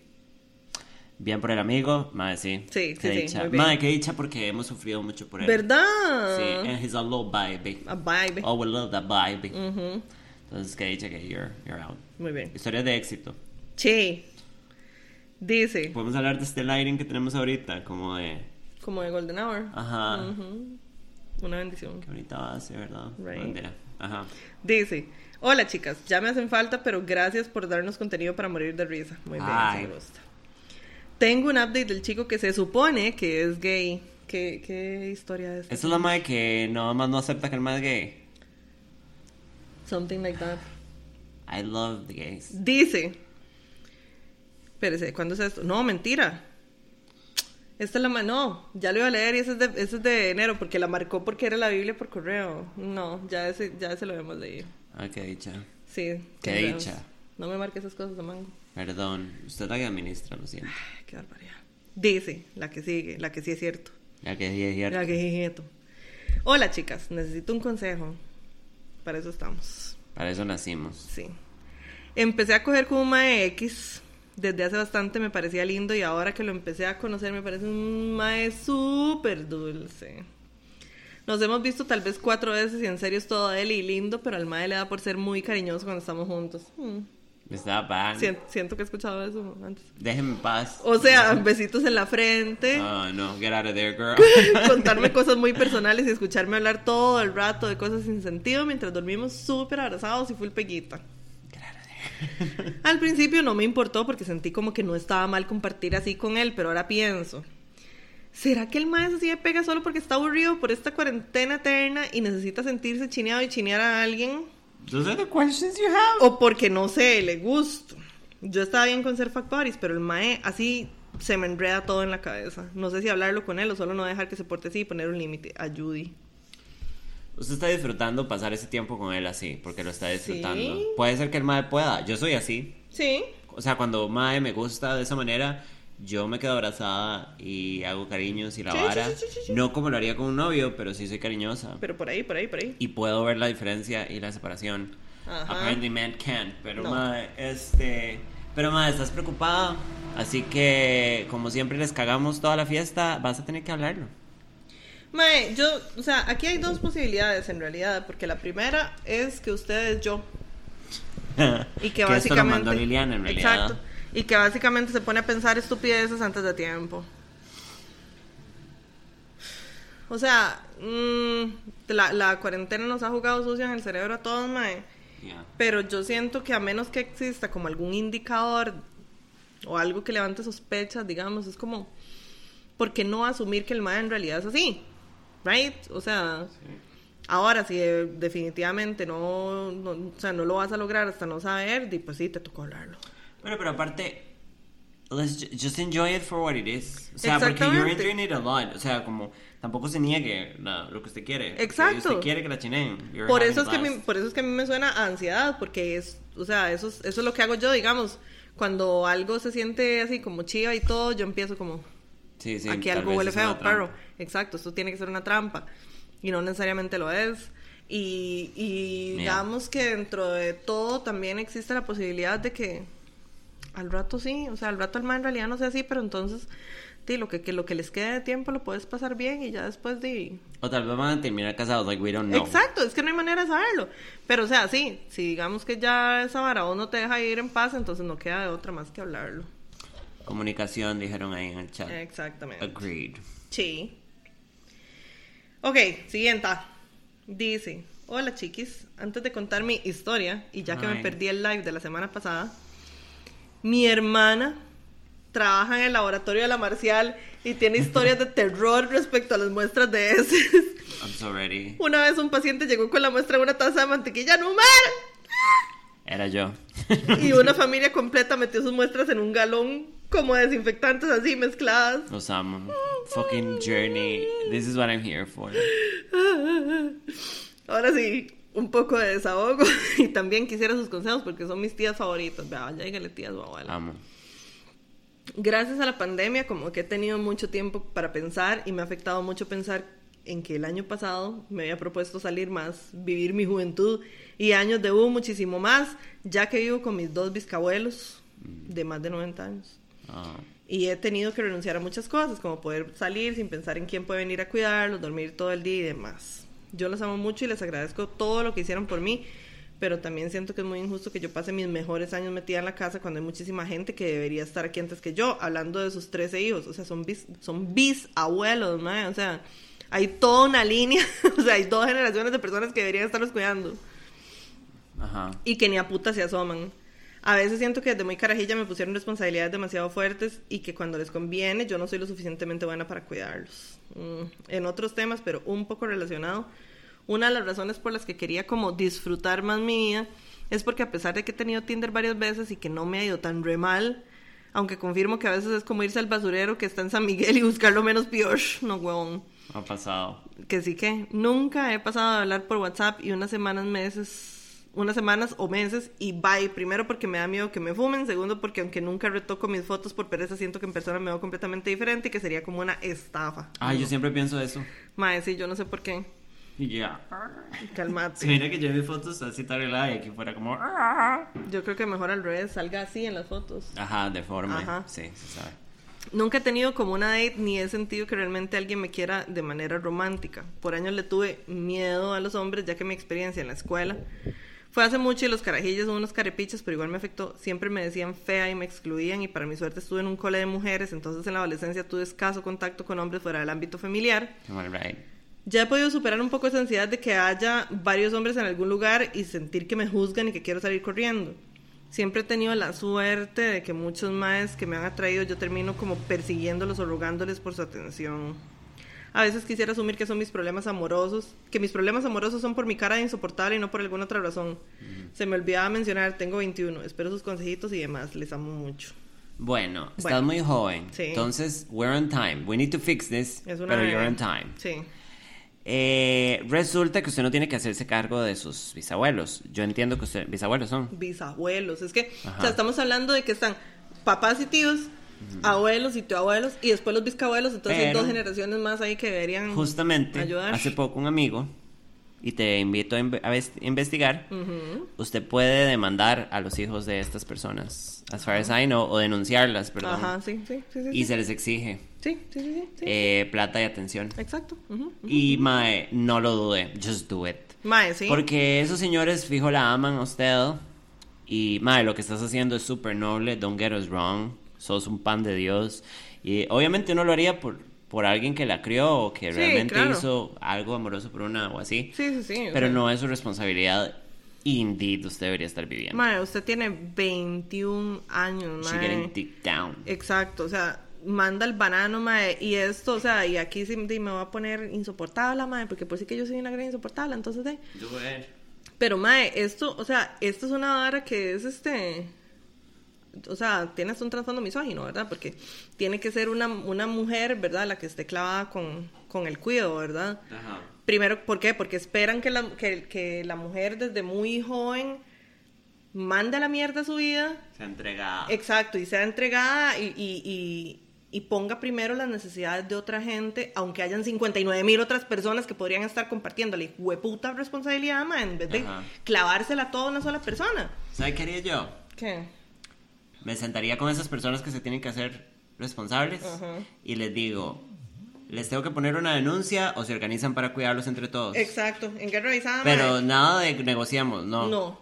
Bien por el amigo, madre, sí. Sí, qué sí, sí, dicha. bien. Madre, qué dicha porque hemos sufrido mucho por él. ¿Verdad? Sí, and he's a little baby. A vibe. Oh, we love that baby. Entonces, qué dicha que you're, you're out. Muy bien. Historias de éxito. Sí. Dice, Podemos hablar de este lighting que tenemos ahorita, como de... como de Golden Hour. Ajá. Una bendición. Qué bonita base, ¿verdad? Right. Ajá. Dice, hola chicas, ya me hacen falta, pero gracias por darnos contenido para morir de risa. Muy bien, Ay. me gusta. Tengo un update del chico que se supone que es gay. ¿Qué, qué historia es? Es la madre que no más no acepta que el más es gay. Something like that. I love the gays. Dice, espérese, ¿cuándo es esto? No, mentira. Esta es la ma- no, ya lo iba a leer y ese es, de, ese es de enero porque la marcó porque era la Biblia por correo. No, ya ese, ya ese lo hemos leído. Ay, qué dicha. Sí. Qué dicha. No me marque esas cosas de mango. Perdón. Usted la que administra, lo siento. Ay, qué barbaridad. Dice, la que sigue, la que sí es cierto. Ya que sí es cierto. La que sí es cierto. Hola chicas, necesito un consejo. Para eso estamos. Para eso nacimos. Sí. Empecé a coger con un X. Desde hace bastante me parecía lindo y ahora que lo empecé a conocer me parece un mae súper dulce. Nos hemos visto tal vez cuatro veces y en serio es todo él y lindo, pero al mae le da por ser muy cariñoso cuando estamos juntos. Mm. Está bad. Sien- siento que he escuchado eso antes. Déjenme en paz. O sea, besitos en la frente. Oh, no. Get out of there, girl. contarme cosas muy personales y escucharme hablar todo el rato de cosas sin sentido mientras dormimos súper abrazados y full peguita. Get out of there. Al principio no me importó porque sentí como que no estaba mal compartir así con él, pero ahora pienso, ¿será que el maestro así de pega solo porque está aburrido por esta cuarentena eterna y necesita sentirse chineado y chinear a alguien? Those are the questions you have. O porque no sé, le gusto. Yo estaba bien con ser factoris, pero el mae así se me enreda todo en la cabeza. No sé si hablarlo con él o solo no dejar que se porte así y poner un límite. A Judy. Usted está disfrutando pasar ese tiempo con él así, porque lo está disfrutando. Sí. Puede ser que el mae pueda. Yo soy así. Sí. O sea, cuando mae me gusta de esa manera, yo me quedo abrazada y hago cariños y la Sí, vara. sí. No como lo haría con un novio, pero sí soy cariñosa. Pero por ahí, por ahí, por ahí. Y puedo ver la diferencia y la separación. Ajá. Apparently men can't, pero No. mae, este... Pero, madre, estás preocupada. Así que, como siempre les cagamos toda la fiesta, vas a tener que hablarlo. Mae, yo, o sea, aquí hay dos posibilidades en realidad, porque la primera es que usted es yo. Y que, Que esto lo básicamente. mandó Liliana, en realidad. Exacto. Y que básicamente se pone a pensar estupideces antes de tiempo. O sea, mm, la, la cuarentena nos ha jugado sucio en el cerebro a todos, mae. Yeah. Pero yo siento que a menos que exista como algún indicador o algo que levante sospechas, digamos, es como, ¿por qué no asumir que el mae en realidad es así? ¿Right? O sea, ahora si definitivamente no, no, o sea, no lo vas a lograr hasta no saber, pues sí, te tocó hablarlo. Bueno, pero aparte, let's ju- just enjoy it for what it is. O sea, porque you're enjoying it a lot. O sea, como tampoco se niegue la- lo que usted quiere. Exacto. Usted quiere que la chineen. You're Por eso, es que blast. por eso es que a mí me suena a ansiedad, porque es, o sea, eso es, eso es lo que hago yo, digamos, cuando algo se siente así como chiva y todo, yo empiezo como, Sí, sí, aquí algo huele feo, perro. Exacto, esto tiene que ser una trampa. Y no necesariamente lo es. Y, y digamos que dentro de todo también existe la posibilidad de que al rato sí, o sea, al rato el mal en realidad no sea así, pero entonces di, lo que, que lo que les quede de tiempo lo puedes pasar bien y ya después de... O tal vez van a terminar casados, like we don't know. Exacto, es que no hay manera de saberlo. Pero o sea, sí, si digamos que ya esa vara vos no te deja ir en paz, entonces no queda de otra más que hablarlo. Comunicación, dijeron ahí en el chat. Exactamente. Agreed. Sí. Ok, siguiente. Dice, hola chiquis, antes de contar mi historia, y ya que me perdí el live de la semana pasada, mi hermana trabaja en el laboratorio de la Marcial y tiene historias de terror respecto a las muestras de heces. I'm so ready. Una vez un paciente llegó con la muestra de una taza de mantequilla Numer Era yo. y una familia completa metió sus muestras en un galón como desinfectantes así mezcladas. Los amo. Fucking journey. This is what I'm here for. Ahora sí, un poco de desahogo y también quisiera sus consejos porque son mis tías favoritas. Vea, ya dígale tías o abuela. Amo. Gracias a la pandemia, como que he tenido mucho tiempo para pensar y me ha afectado mucho pensar en que el año pasado me había propuesto salir más, vivir mi juventud y años de U muchísimo más, ya que vivo con mis dos bisabuelos de más de 90 años. Ah, Y he tenido que renunciar a muchas cosas, como poder salir sin pensar en quién puede venir a cuidarlos, dormir todo el día y demás. Yo los amo mucho y les agradezco todo lo que hicieron por mí, pero también siento que es muy injusto que yo pase mis mejores años metida en la casa cuando hay muchísima gente que debería estar aquí antes que yo, hablando de sus 13 hijos. O sea, son, bis, son bisabuelos, mae. O sea, hay toda una línea, o sea, hay dos generaciones de personas que deberían estarlos cuidando ajá. y que ni a puta se asoman. A veces siento que desde muy carajilla me pusieron responsabilidades demasiado fuertes y que cuando les conviene yo no soy lo suficientemente buena para cuidarlos. Mm, En otros temas, pero un poco relacionado, una de las razones por las que quería como disfrutar más mi vida es porque a pesar de que he tenido Tinder varias veces y que no me ha ido tan re mal, aunque confirmo que a veces es como irse al basurero que está en San Miguel y buscar lo menos peor, no huevón Ha pasado. que sí que nunca he pasado de hablar por WhatsApp y unas semanas, meses, unas semanas o meses y bye. Primero porque me da miedo que me fumen, segundo porque aunque nunca retoco mis fotos por pereza, siento que en persona me veo completamente diferente y que sería como una estafa. Ah, yo siempre pienso eso. Mae, sí, yo no sé por qué. Ya. Calmate. Se mira que yo vi fotos así tan arreglada y aquí fuera como. "Ah". Yo creo que mejor al revés, salga así en las fotos. Ajá, deforme. Ajá. Sí, se sabe. Nunca he tenido como una date ni he sentido que realmente alguien me quiera de manera romántica. Por años le tuve miedo a los hombres ya que mi experiencia en la escuela fue hace mucho y los carajillos son unos carepichas, pero igual me afectó. Siempre me decían fea y me excluían y para mi suerte estuve en un cole de mujeres, entonces en la adolescencia tuve escaso contacto con hombres fuera del ámbito familiar. Right? Ya he podido superar un poco esa ansiedad de que haya varios hombres en algún lugar y sentir que me juzgan y que quiero salir corriendo. Siempre he tenido la suerte de que muchos maes que me han atraído yo termino como persiguiéndolos o rogándoles por su atención. A veces quisiera asumir que son mis problemas amorosos, que mis problemas amorosos son por mi cara de insoportable y no por alguna otra razón. Se me olvidaba mencionar, tengo 21, espero sus consejitos y demás, les amo mucho. Bueno, estás Bueno. muy joven. Sí. Entonces, we're on time. We need to fix this. Pero you're on time. Sí. Eh, resulta que usted no tiene que hacerse cargo de sus bisabuelos. Yo entiendo que usted, bisabuelos son. bisabuelos. Es que, o Ajá. sea, estamos hablando de que están papás y tíos, abuelos y tío-abuelos, y después los bisabuelos, entonces hay Pero- dos generaciones más ahí que deberían Justamente, ayudar. hace poco un amigo y te invito a, inve- a ves- investigar, usted puede demandar a los hijos de estas personas, as far as I know, o denunciarlas, perdón. Ajá, sí, sí, sí. Y se les exige eh, plata y atención. Exacto. ujú, ujú. Y mae, no lo dude, just do it. Mae, sí. Porque esos señores fijo la aman a usted. Y mae, lo que estás haciendo es súper noble, don't get us wrong. Sos un pan de Dios. Y obviamente uno lo haría por, por alguien que la crió o que Sí, realmente claro. hizo algo amoroso por una o así. Sí, sí, sí. Pero sea, no es su responsabilidad. Indeed, usted debería estar viviendo. Mae, usted tiene 21 años, She mae. getting dick down. Exacto, o sea, manda el banano, mae, y esto, o sea, y aquí sí me voy a poner insoportable, mae, porque por sí que yo soy una gran insoportable, entonces, de... It. Pero, mae, esto, o sea, esto es una vara que es, este... O sea, tiene hasta un trasfondo misógino, ¿verdad? Porque tiene que ser una, una mujer, ¿verdad? La que esté clavada con, con el cuido, ¿verdad? Ajá. Primero, ¿por qué? Porque esperan que la, que, que la mujer desde muy joven mande a la mierda su vida Se entrega. Exacto, y sea entregada y, y, y, y ponga primero las necesidades de otra gente, aunque hayan 59 mil otras personas que podrían estar compartiendo la hueputa responsabilidad, ma, en vez de Ajá. clavársela a toda una sola persona. ¿Sabe qué haría yo? ¿Qué? Me sentaría con esas personas que se tienen que hacer responsables Ajá. y les digo, ¿les tengo que poner una denuncia o se organizan para cuidarlos entre todos? Exacto, en guerra avisada, Pero nada de negociamos, no. No.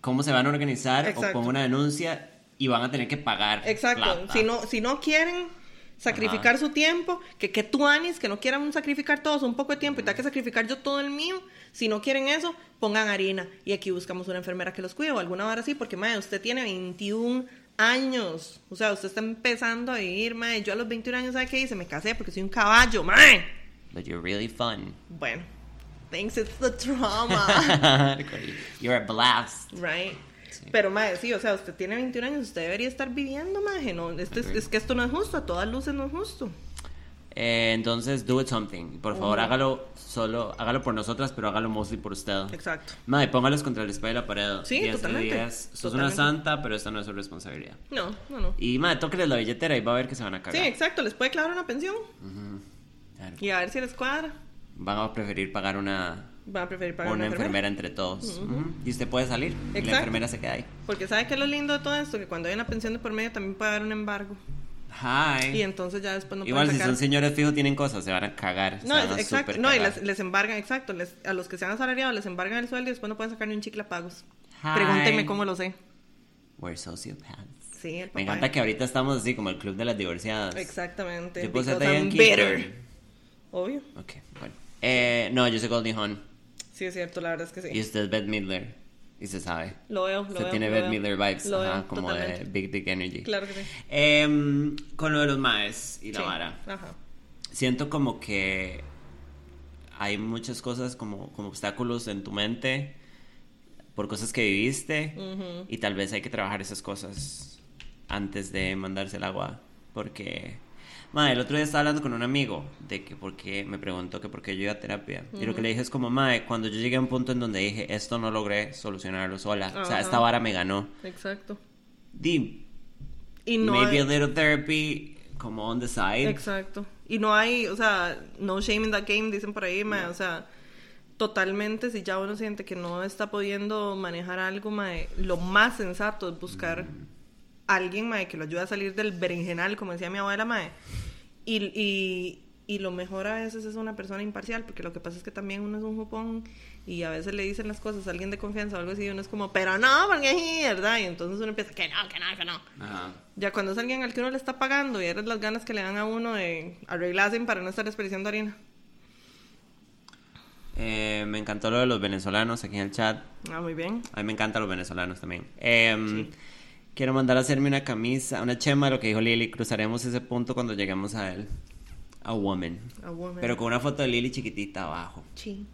¿Cómo se van a organizar? Exacto. O pongo una denuncia y van a tener que pagar. Exacto, si no, si no quieren sacrificar su tiempo, que que tú anis, que no quieran sacrificar todos un poco de tiempo y tenga que sacrificar yo todo el mío, si no quieren eso, pongan harina y aquí buscamos una enfermera que los cuide o alguna hora así, porque madre, usted tiene 21 años, o sea, usted está empezando a vivir, madre, yo a los 21 años, ¿sabe qué hice? Me casé porque soy un caballo, madre. But you're really fun. Bueno, thanks, it's the trauma. you're a blast. Right. Sí. Pero, madre, sí, o sea, usted tiene 21 años, usted debería estar viviendo, madre. No, esto es, Agree. es que esto no es justo, a todas luces no es justo. Eh, entonces, do it something. Por favor, hágalo solo, hágalo por nosotras, pero hágalo mostly por usted. Exacto. Madre, póngalos contra el espejo de la pared. Sí, Días totalmente. días. Sos Totalmente. una santa, pero esta no es su responsabilidad. No, no, no. Y madre, tóqueles la billetera y va a ver que se van a Sí, cagar. exacto, les puede clavar una pensión Claro. y a ver si les cuadra. Van a preferir pagar una, Van a preferir pagar una una enfermera entre todos. Y usted puede salir. Y la Exacto. enfermera se queda ahí. Porque ¿sabe qué es lo lindo de todo esto? Que cuando hay una pensión de por medio también puede haber un embargo. Hi. Y entonces ya después no Igual pueden si sacar... son señores fijos tienen cosas, se van a cagar. No, exacto. No, y les, les embargan, exacto. les- a los que sean asalariados les embargan el sueldo y después no pueden sacar ni un chicle a pagos. Hi. Pregúntenme cómo lo sé. We're sociopaths. Sí, el papá. Me encanta que ahorita estamos así como el club de las divorciadas. Exactamente. Yo Keaton. bitter. Obvio. Ok, bueno. Eh, no, yo soy Goldie Hawn. Sí, es cierto, la verdad es que sí. Y usted es Beth Midler. Y se sabe. Lo veo, lo veo. tiene Beth veo. Midler vibes. Lo Ajá, veo, como totalmente. de Big Dick Energy. Claro que sí. Em, con lo de los maes y la Sí, vara. Ajá. Siento como que hay muchas cosas como, como obstáculos en tu mente por cosas que viviste y tal vez hay que trabajar esas cosas antes de mandarse el agua porque Mae, el otro día estaba hablando con un amigo de que porque me preguntó que por qué yo iba a terapia. Y lo que le dije es como, Mae, cuando yo llegué a un punto en donde dije, esto no logré solucionarlo sola. O sea, esta vara me ganó. Exacto. Di, Y no maybe hay- a little therapy como on the side. Exacto. Y no hay, o sea, no shame in that game, dicen por ahí, mae, o sea, totalmente si ya uno siente que no está pudiendo manejar algo, mae, lo más sensato es buscar alguien, mae, que lo ayude a salir del berenjenal, como decía mi abuela, mae. Y, y, y lo mejor a veces es una persona imparcial, porque lo que pasa es que también uno es un jupón y a veces le dicen las cosas a alguien de confianza o algo así, y uno es como, pero no, porque es ¿verdad? Y entonces uno empieza, que no, que no, que no. Ajá. Ya cuando es alguien al que uno le está pagando y eres las ganas que le dan a uno de arreglarse para no estar desperdiciando harina. Eh, me encantó lo de los venezolanos aquí en el chat. Ah, muy bien. A mí me encantan los venezolanos también. Em, Quiero mandar a hacerme una camisa, una chema lo que dijo Lili. Cruzaremos ese punto cuando lleguemos a él. A woman. A woman. Pero con una foto de Lili chiquitita abajo. Sí.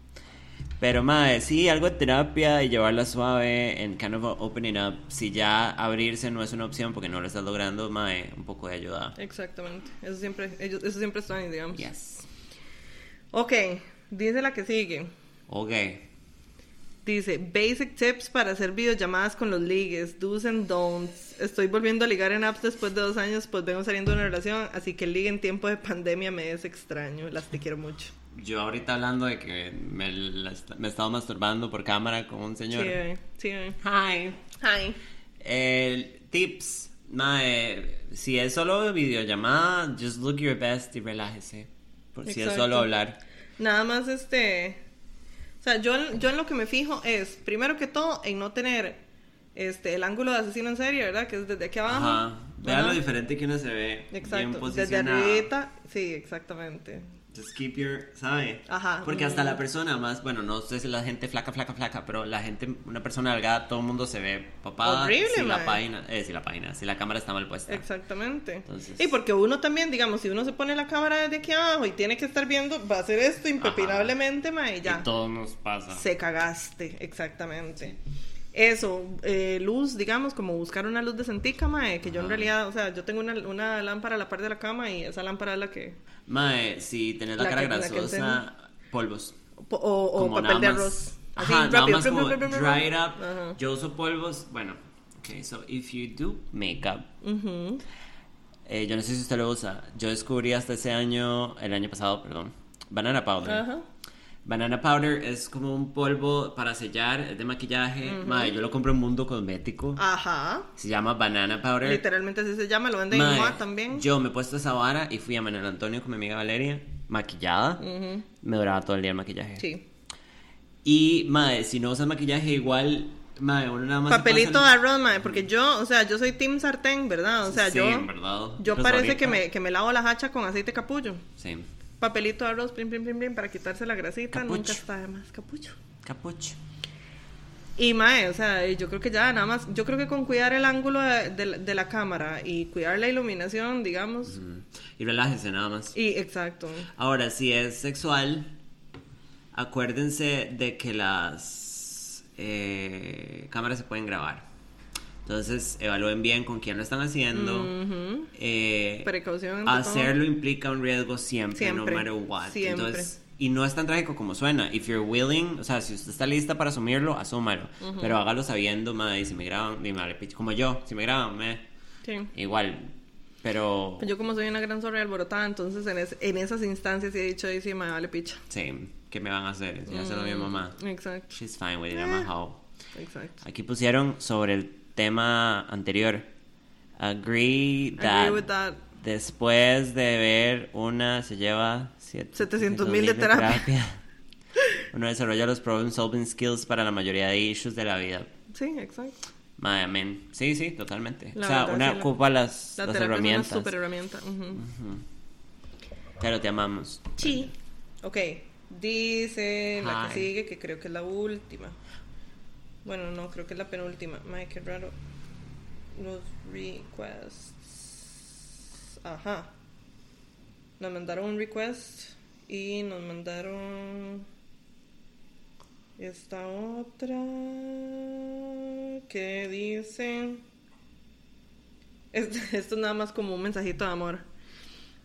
Pero, madre, sí, algo de terapia y llevarla suave en kind of opening up. Si ya abrirse no es una opción porque no lo estás logrando, madre, un poco de ayuda. Exactamente. Eso siempre, ellos, eso siempre está ahí, digamos. Yes. Ok, dice la que sigue. Ok. Dice, basic tips para hacer videollamadas con los ligues, do's and don'ts. Estoy volviendo a ligar en apps después de dos años, pues vengo saliendo de una relación, así que el ligue en tiempo de pandemia me es extraño. Las te quiero mucho. yo ahorita hablando de que me, me estaba masturbando por cámara con un señor. Sí, bebé. Sí, bebé. Hi. Hi. El tips, mae, si es solo videollamada, just look your best y relájese. Por si es Exacto. solo hablar. Nada más este. O sea, yo, yo en lo que me fijo es, primero que todo, en no tener este el ángulo de asesino en serie, ¿verdad? Que es desde aquí abajo. Ajá. Vean lo diferente que uno se ve. Exacto. Bien Desde arribita. Sí, exactamente. Just keep your, ¿sabe? Ajá. Porque hasta Mm. la persona más, bueno, no sé si la gente flaca, flaca, flaca, pero la gente, una persona delgada, todo el mundo se ve papada. Horrible, si la mae. página, eh, si la página, si la cámara está mal puesta. Exactamente. Entonces- Y porque uno también, digamos, si uno se pone la cámara desde aquí abajo y tiene que estar viendo, va a hacer esto impepinablemente, ma, y ya. Y todo nos pasa. Se cagaste, exactamente. Eso, eh, luz, digamos, como buscar una luz de centíca, mae, que yo en Ajá. realidad, o sea, yo tengo una, una lámpara a la par de la cama y esa lámpara es la que... Mae, si tenés la, La cara que- la grasosa, polvos. O, o papel de arroz. Así, Ajá, nada rápido. más como dry it up. Ajá. Yo uso polvos, bueno, ok, so if you do makeup, Ujú. eh, yo no sé si usted lo usa, yo descubrí hasta ese año, el año pasado, perdón, banana powder. Ajá. Banana powder es como un polvo para sellar, es de maquillaje. Mae, yo lo compro en Mundo Cosmético. Ajá. Se llama banana powder. Literalmente así se llama, lo venden en MOA también. Yo me he puesto esa vara y fui a Manuel Antonio con mi amiga Valeria, maquillada. Ujú. Me duraba todo el día el maquillaje. Sí. Y, mae, si no usas maquillaje, igual, mae, uno nada más. Papelito de arroz, mae, porque yo, o sea, yo soy Team Sartén, ¿verdad? O sea, Sí, yo... en verdad. Yo parece que me, que me lavo la hacha con aceite capullo. Sí. Papelito de arroz, plim, plim, plim, plim, para quitarse la grasita, Capucho. nunca está de más capullo. Capucho. Y mae, o sea, yo creo que ya nada más, yo creo que con cuidar el ángulo de, de la- de la cámara y cuidar la iluminación, digamos. Mm. Y relájese nada más. Y exacto. Ahora, si es sexual, acuérdense de que las eh, cámaras se pueden grabar. Entonces, evalúen bien con quién lo están haciendo. Eh, Precaución hacerlo implica un riesgo siempre, Siempre, no matter what. siempre. Entonces, y no es tan trágico como suena. If you're willing, o sea, si usted está lista para asumirlo, asúmalo. Pero hágalo sabiendo, madre, y si me graban, dime, vale, pitch, como yo, si me graban, me, Sí. igual. Pero, Pues Yo como soy una gran zorra alborotada, entonces en, es- en esas instancias he dicho, sí me vale picha. sí, ¿qué me van a hacer? Ya se lo mi mamá. Exacto, She's fine with it, a hoe. exacto. Aquí pusieron sobre el tema anterior. Agree that, Agree with that. después de ver una se lleva siete- 700,000 de terapia. Uno desarrolla los problem solving skills para la mayoría de issues de la vida. Sí, exacto. Madre, amén. Sí, sí, totalmente. La o sea, verdad, una sí, la- ocupa las, La las terapia herramientas. es una super herramienta. ujú. Pero te amamos. Sí. Ok, dice la que sigue, que creo que es la última. Bueno, no, creo que es la penúltima. Qué raro. Los requests. Ajá. Nos mandaron un request y nos mandaron esta otra que dice... Esto, esto es nada más como un mensajito de amor.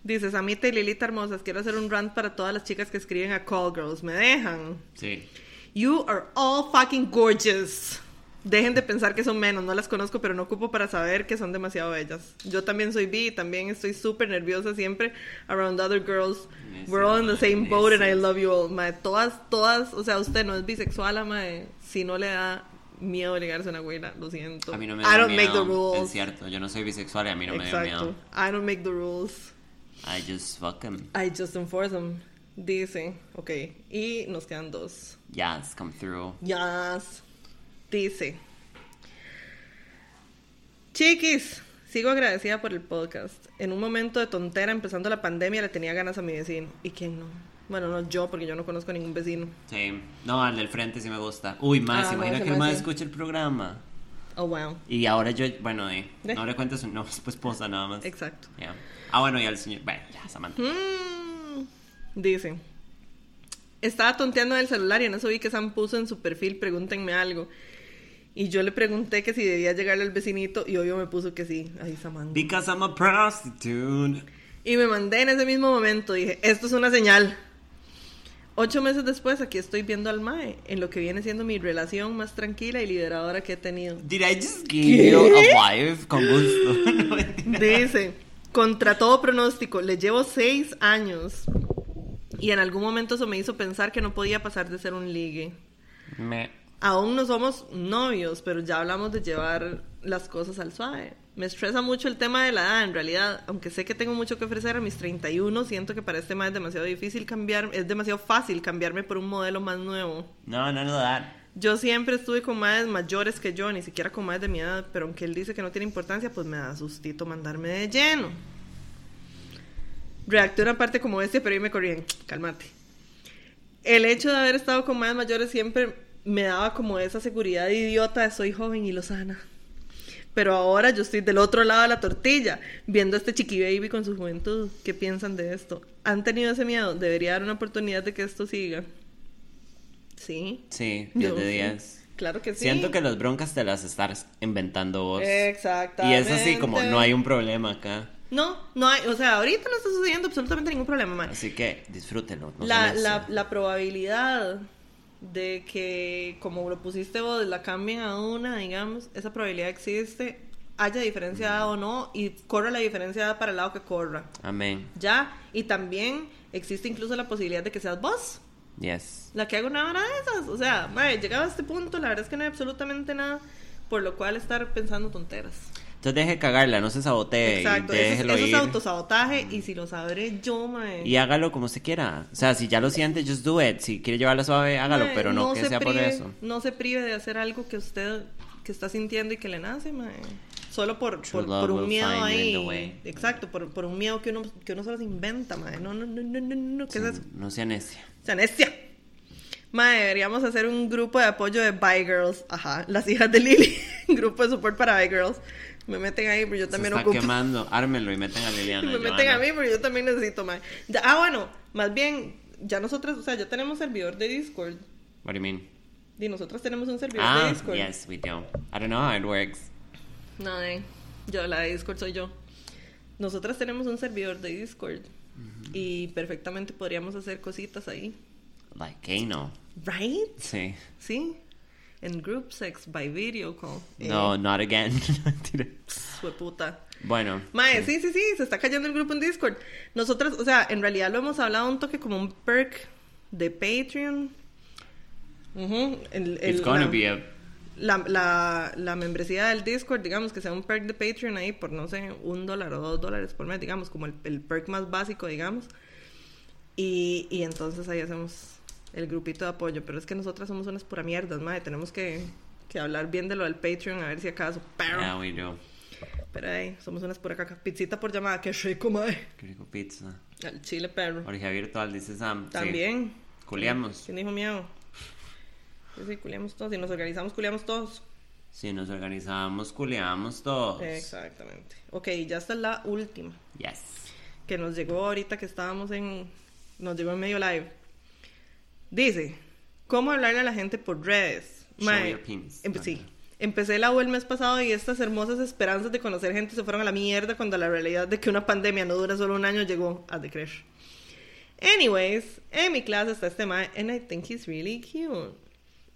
Dice, Samita y Lilita hermosas, quiero hacer un rant para todas las chicas que escriben a Call Girls. ¿Me dejan? Sí. You are all fucking gorgeous. Dejen de pensar que son menos, no las conozco, pero no ocupo para saber que son demasiado bellas. Yo también soy bi y también estoy súper nerviosa siempre around other girls. We're all in the same boat and I love you all. Mae, todas, todas, o sea, usted no es bisexual, mae. Si no le da miedo ligarse a una güera, lo siento. A mí no me I dio don't miedo. make the rules. Es cierto, yo no soy bisexual y a mí no me Exacto. miedo. I don't make the rules. I just fuck them. I just enforce them. Dice, ok, y nos quedan dos. Yes, come through. Yes. Dice. Chiquis, sigo agradecida por el podcast. En un momento de tontera, empezando la pandemia, le tenía ganas a mi vecino. ¿Y quién no? Bueno, no yo, porque yo no conozco a ningún vecino. Sí. No, al del frente sí me gusta. Uy, más, Ah, imagina que el más sí. escucha el programa. Oh, wow. Y ahora yo, bueno, eh, ¿De? no le cuentes su no, su esposa nada más. Exacto. Ah, bueno, y al señor. Bueno, ya, Samantha. Mm, dice. Estaba tonteando en el celular y en eso vi que Sam puso en su perfil, pregúntenme algo. Y yo le pregunté que si debía llegarle al vecinito y obvio me puso que sí. Ay, Samantha. Because I'm a prostitute. Y me mandé en ese mismo momento. Dije, esto es una señal. Ocho meses después, aquí estoy viendo al Mae en lo que viene siendo mi relación más tranquila y lideradora que he tenido. Did I just give you a wife? Con gusto. No. Dice, contra todo pronóstico, le llevo seis años. Y en algún momento eso me hizo pensar que no podía pasar de ser un ligue. Me. Aún no somos novios, pero ya hablamos de llevar las cosas al suave. Me estresa mucho el tema de la edad, en realidad, aunque sé que tengo mucho que ofrecer a mis 31, siento que para este tema es demasiado difícil cambiar, es demasiado fácil cambiarme por un modelo más nuevo. No, no, no, that. Yo siempre estuve con madres mayores que yo, ni siquiera con madres de mi edad, pero aunque él dice que no tiene importancia, pues me da sustito mandarme de lleno. Reacté una parte como este, pero yo me corrían, cálmate. El hecho de haber estado con madres mayores siempre me daba como esa seguridad idiota de soy joven y lo sana. Pero ahora yo estoy del otro lado de la tortilla, viendo a este chiqui baby con su juventud. ¿Qué piensan de esto? ¿Han tenido ese miedo? Debería dar una oportunidad de que esto siga. Sí. Sí, 10 Yo de sí. 10. Claro que sí. Siento que las broncas te las estás inventando vos. Exactamente. Y es así como no hay un problema acá. No, no hay, o sea, ahorita no está sucediendo absolutamente ningún problema, man. Así que disfrútenlo. no la, la, la probabilidad de que, como lo pusiste vos, la cambien a una, digamos, esa probabilidad existe, haya diferencia o no, y corra la diferencia para el lado que corra. Amén. Ya, y también existe incluso la posibilidad de que seas vos Yes. la que haga una hora de esas. O sea, madre, llegado a este punto, la verdad es que no hay absolutamente nada por lo cual estar pensando tonteras. Entonces deje cagarla, no se sabotee. Exacto, y eso, eso es autosabotaje y si lo sabré yo, mae. Y hágalo como se quiera. O sea, si ya lo siente, just do it. Si quiere llevarla suave, hágalo, Mae, pero no, que se sea por eso. No se prive de hacer algo que usted que está sintiendo y que le nace, mae. Solo por, por, un miedo ahí. Exacto, por, por un miedo que uno, que uno solo se inventa, mae. No, no, no, no, no, no. ¿Qué Sí, es eso? No sea necia. Sea, necia. Mae, deberíamos hacer un grupo de apoyo de Bye Girls. Ajá, las hijas de Lily. grupo de support para Bye Girls. Me meten ahí, pero yo Se también está ocupo. quemando. Ármenlo y meten a Liliana. me meten Johanna. a mí, pero yo también necesito, mae. Ya- ah, bueno, más bien, ya nosotras, o sea, ya tenemos servidor de Discord. What do you mean? Y nosotras tenemos un servidor de Ah, Discord. yes, we do. I don't know how it works. No, eh, yo, la de Discord soy yo. Nosotras tenemos un servidor de Discord. Y perfectamente podríamos hacer cositas ahí. Like, que no. Right? Sí. Sí. En group sex by video call. Eh, No, not again. Fue puta. bueno. Mae, sí, sí, sí, se está cayendo el grupo en Discord. Nosotras, o sea, en realidad lo hemos hablado un toque como un perk de Patreon. Ujú, el- el- It's gonna la, be a... la, la, la membresía del Discord, digamos, que sea un perk de Patreon ahí por, no sé, un dólar o dos dólares por mes, digamos, como el, el perk más básico, digamos. Y, y entonces ahí hacemos el grupito de apoyo. Pero es que nosotras somos unas pura mierdas, madre. Tenemos que, que hablar bien de lo del Patreon, a ver si acaso. Pero, Yeah, we do. pero ahí, somos unas pura caca. Pizzita por llamada, qué rico, madre. Qué rico pizza. Al chile perro. Orgía virtual, dice Sam. Sí. También. Culeamos. ¿Quién dijo miedo? Sí, sí, culiamos todos. Si nos organizamos, culiamos todos. Si nos organizamos, culeamos todos. Exactamente. Ok, ya está la última. Yes. Que nos llegó ahorita que estábamos en. Nos llegó en medio live. Dice: ¿Cómo hablarle a la gente por redes? Mae, empe- sí. Empecé la U el mes pasado y estas hermosas esperanzas de conocer gente se fueron a la mierda cuando la realidad de que una pandemia no dura solo un año llegó a de creer. Anyways, en mi clase está este mae, and I think he's really cute.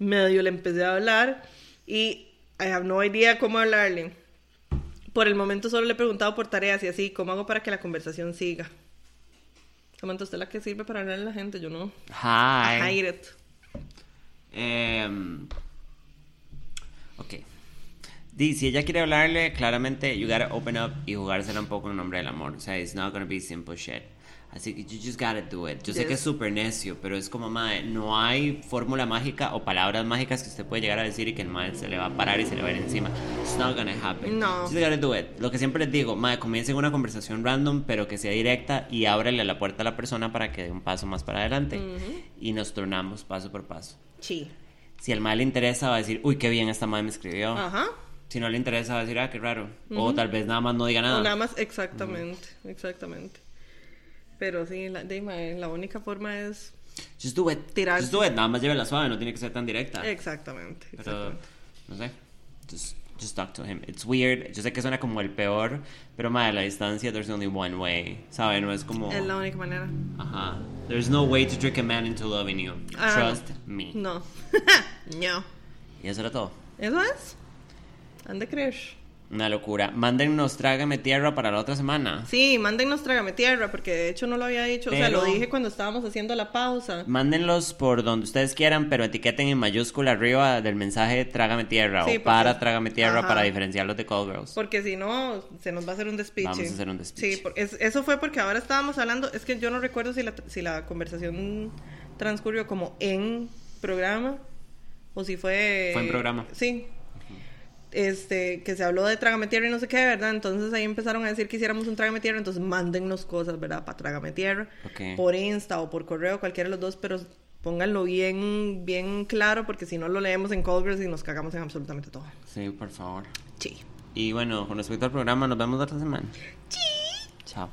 Medio le empecé a hablar y I have no idea cómo hablarle. Por el momento solo le he preguntado por tareas y así, ¿cómo hago para que la conversación siga? Samantha, ¿usted es la que sirve para hablarle a la gente? Yo no. I Hi. hate it. Em, ok. Di, si ella quiere hablarle, claramente you gotta open up y jugársela un poco en nombre del amor. O sea, it's not gonna be simple shit. Así que you just gotta do it. Yo sé que es súper necio, pero es como, mae, no hay fórmula mágica o palabras mágicas que usted puede llegar a decir y que el mae se le va a parar y se le va a ir encima. It's not gonna happen. No. You just gotta do it. Lo que siempre les digo, mae, comiencen una conversación random, pero que sea directa y ábrele la puerta a la persona para que dé un paso más para adelante. Y nos turnamos paso por paso. Sí. Si al mal le interesa, va a decir, uy, qué bien esta madre me escribió. Ajá. Si no le interesa, va a decir, ah, qué raro. O tal vez nada más no diga nada. O nada más, exactamente, exactamente. Pero sí, la, de, la única forma es... Just do it. Tirarse. Just do it. Nada más llévela suave, no tiene que ser tan directa. Exactamente, Pero, exactamente. no sé. Just, just talk to him. It's weird. Yo sé que suena como el peor, pero madre, la distancia, there's only one way. ¿Sabe? No es como. Es la única manera. Ajá. There's no way to trick a man into loving you. Ah, Trust me. No. no. Y eso era todo. Eso es. Han de creer. Una locura. Mándennos Trágame Tierra para la otra semana. Sí, mándennos Trágame Tierra, porque de hecho no lo había dicho. O sea, lo dije cuando estábamos haciendo la pausa. Mándenlos por donde ustedes quieran, pero etiqueten en mayúscula arriba del mensaje Trágame Tierra Sí, o para porque- Trágame Tierra Ajá. para diferenciarlos de Call Girls. Porque si no, se nos va a hacer un despiche. Vamos a hacer un despiche. Sí, por- es- eso fue porque ahora estábamos hablando. Es que yo no recuerdo si la, si la conversación transcurrió como en programa o si fue. Fue en programa. Sí. Este, que se habló de Trágame Tierra y no sé qué, ¿verdad? Entonces ahí empezaron a decir que hiciéramos un Trágame Tierra, entonces mándennos cosas, ¿verdad? Para Trágame Tierra. Ok. Por Insta o por correo, cualquiera de los dos, pero pónganlo bien, bien claro, porque si no lo leemos en Girls y nos cagamos en absolutamente todo. Sí, por favor. Sí. Y bueno, con respecto al programa, nos vemos la otra semana. Chao.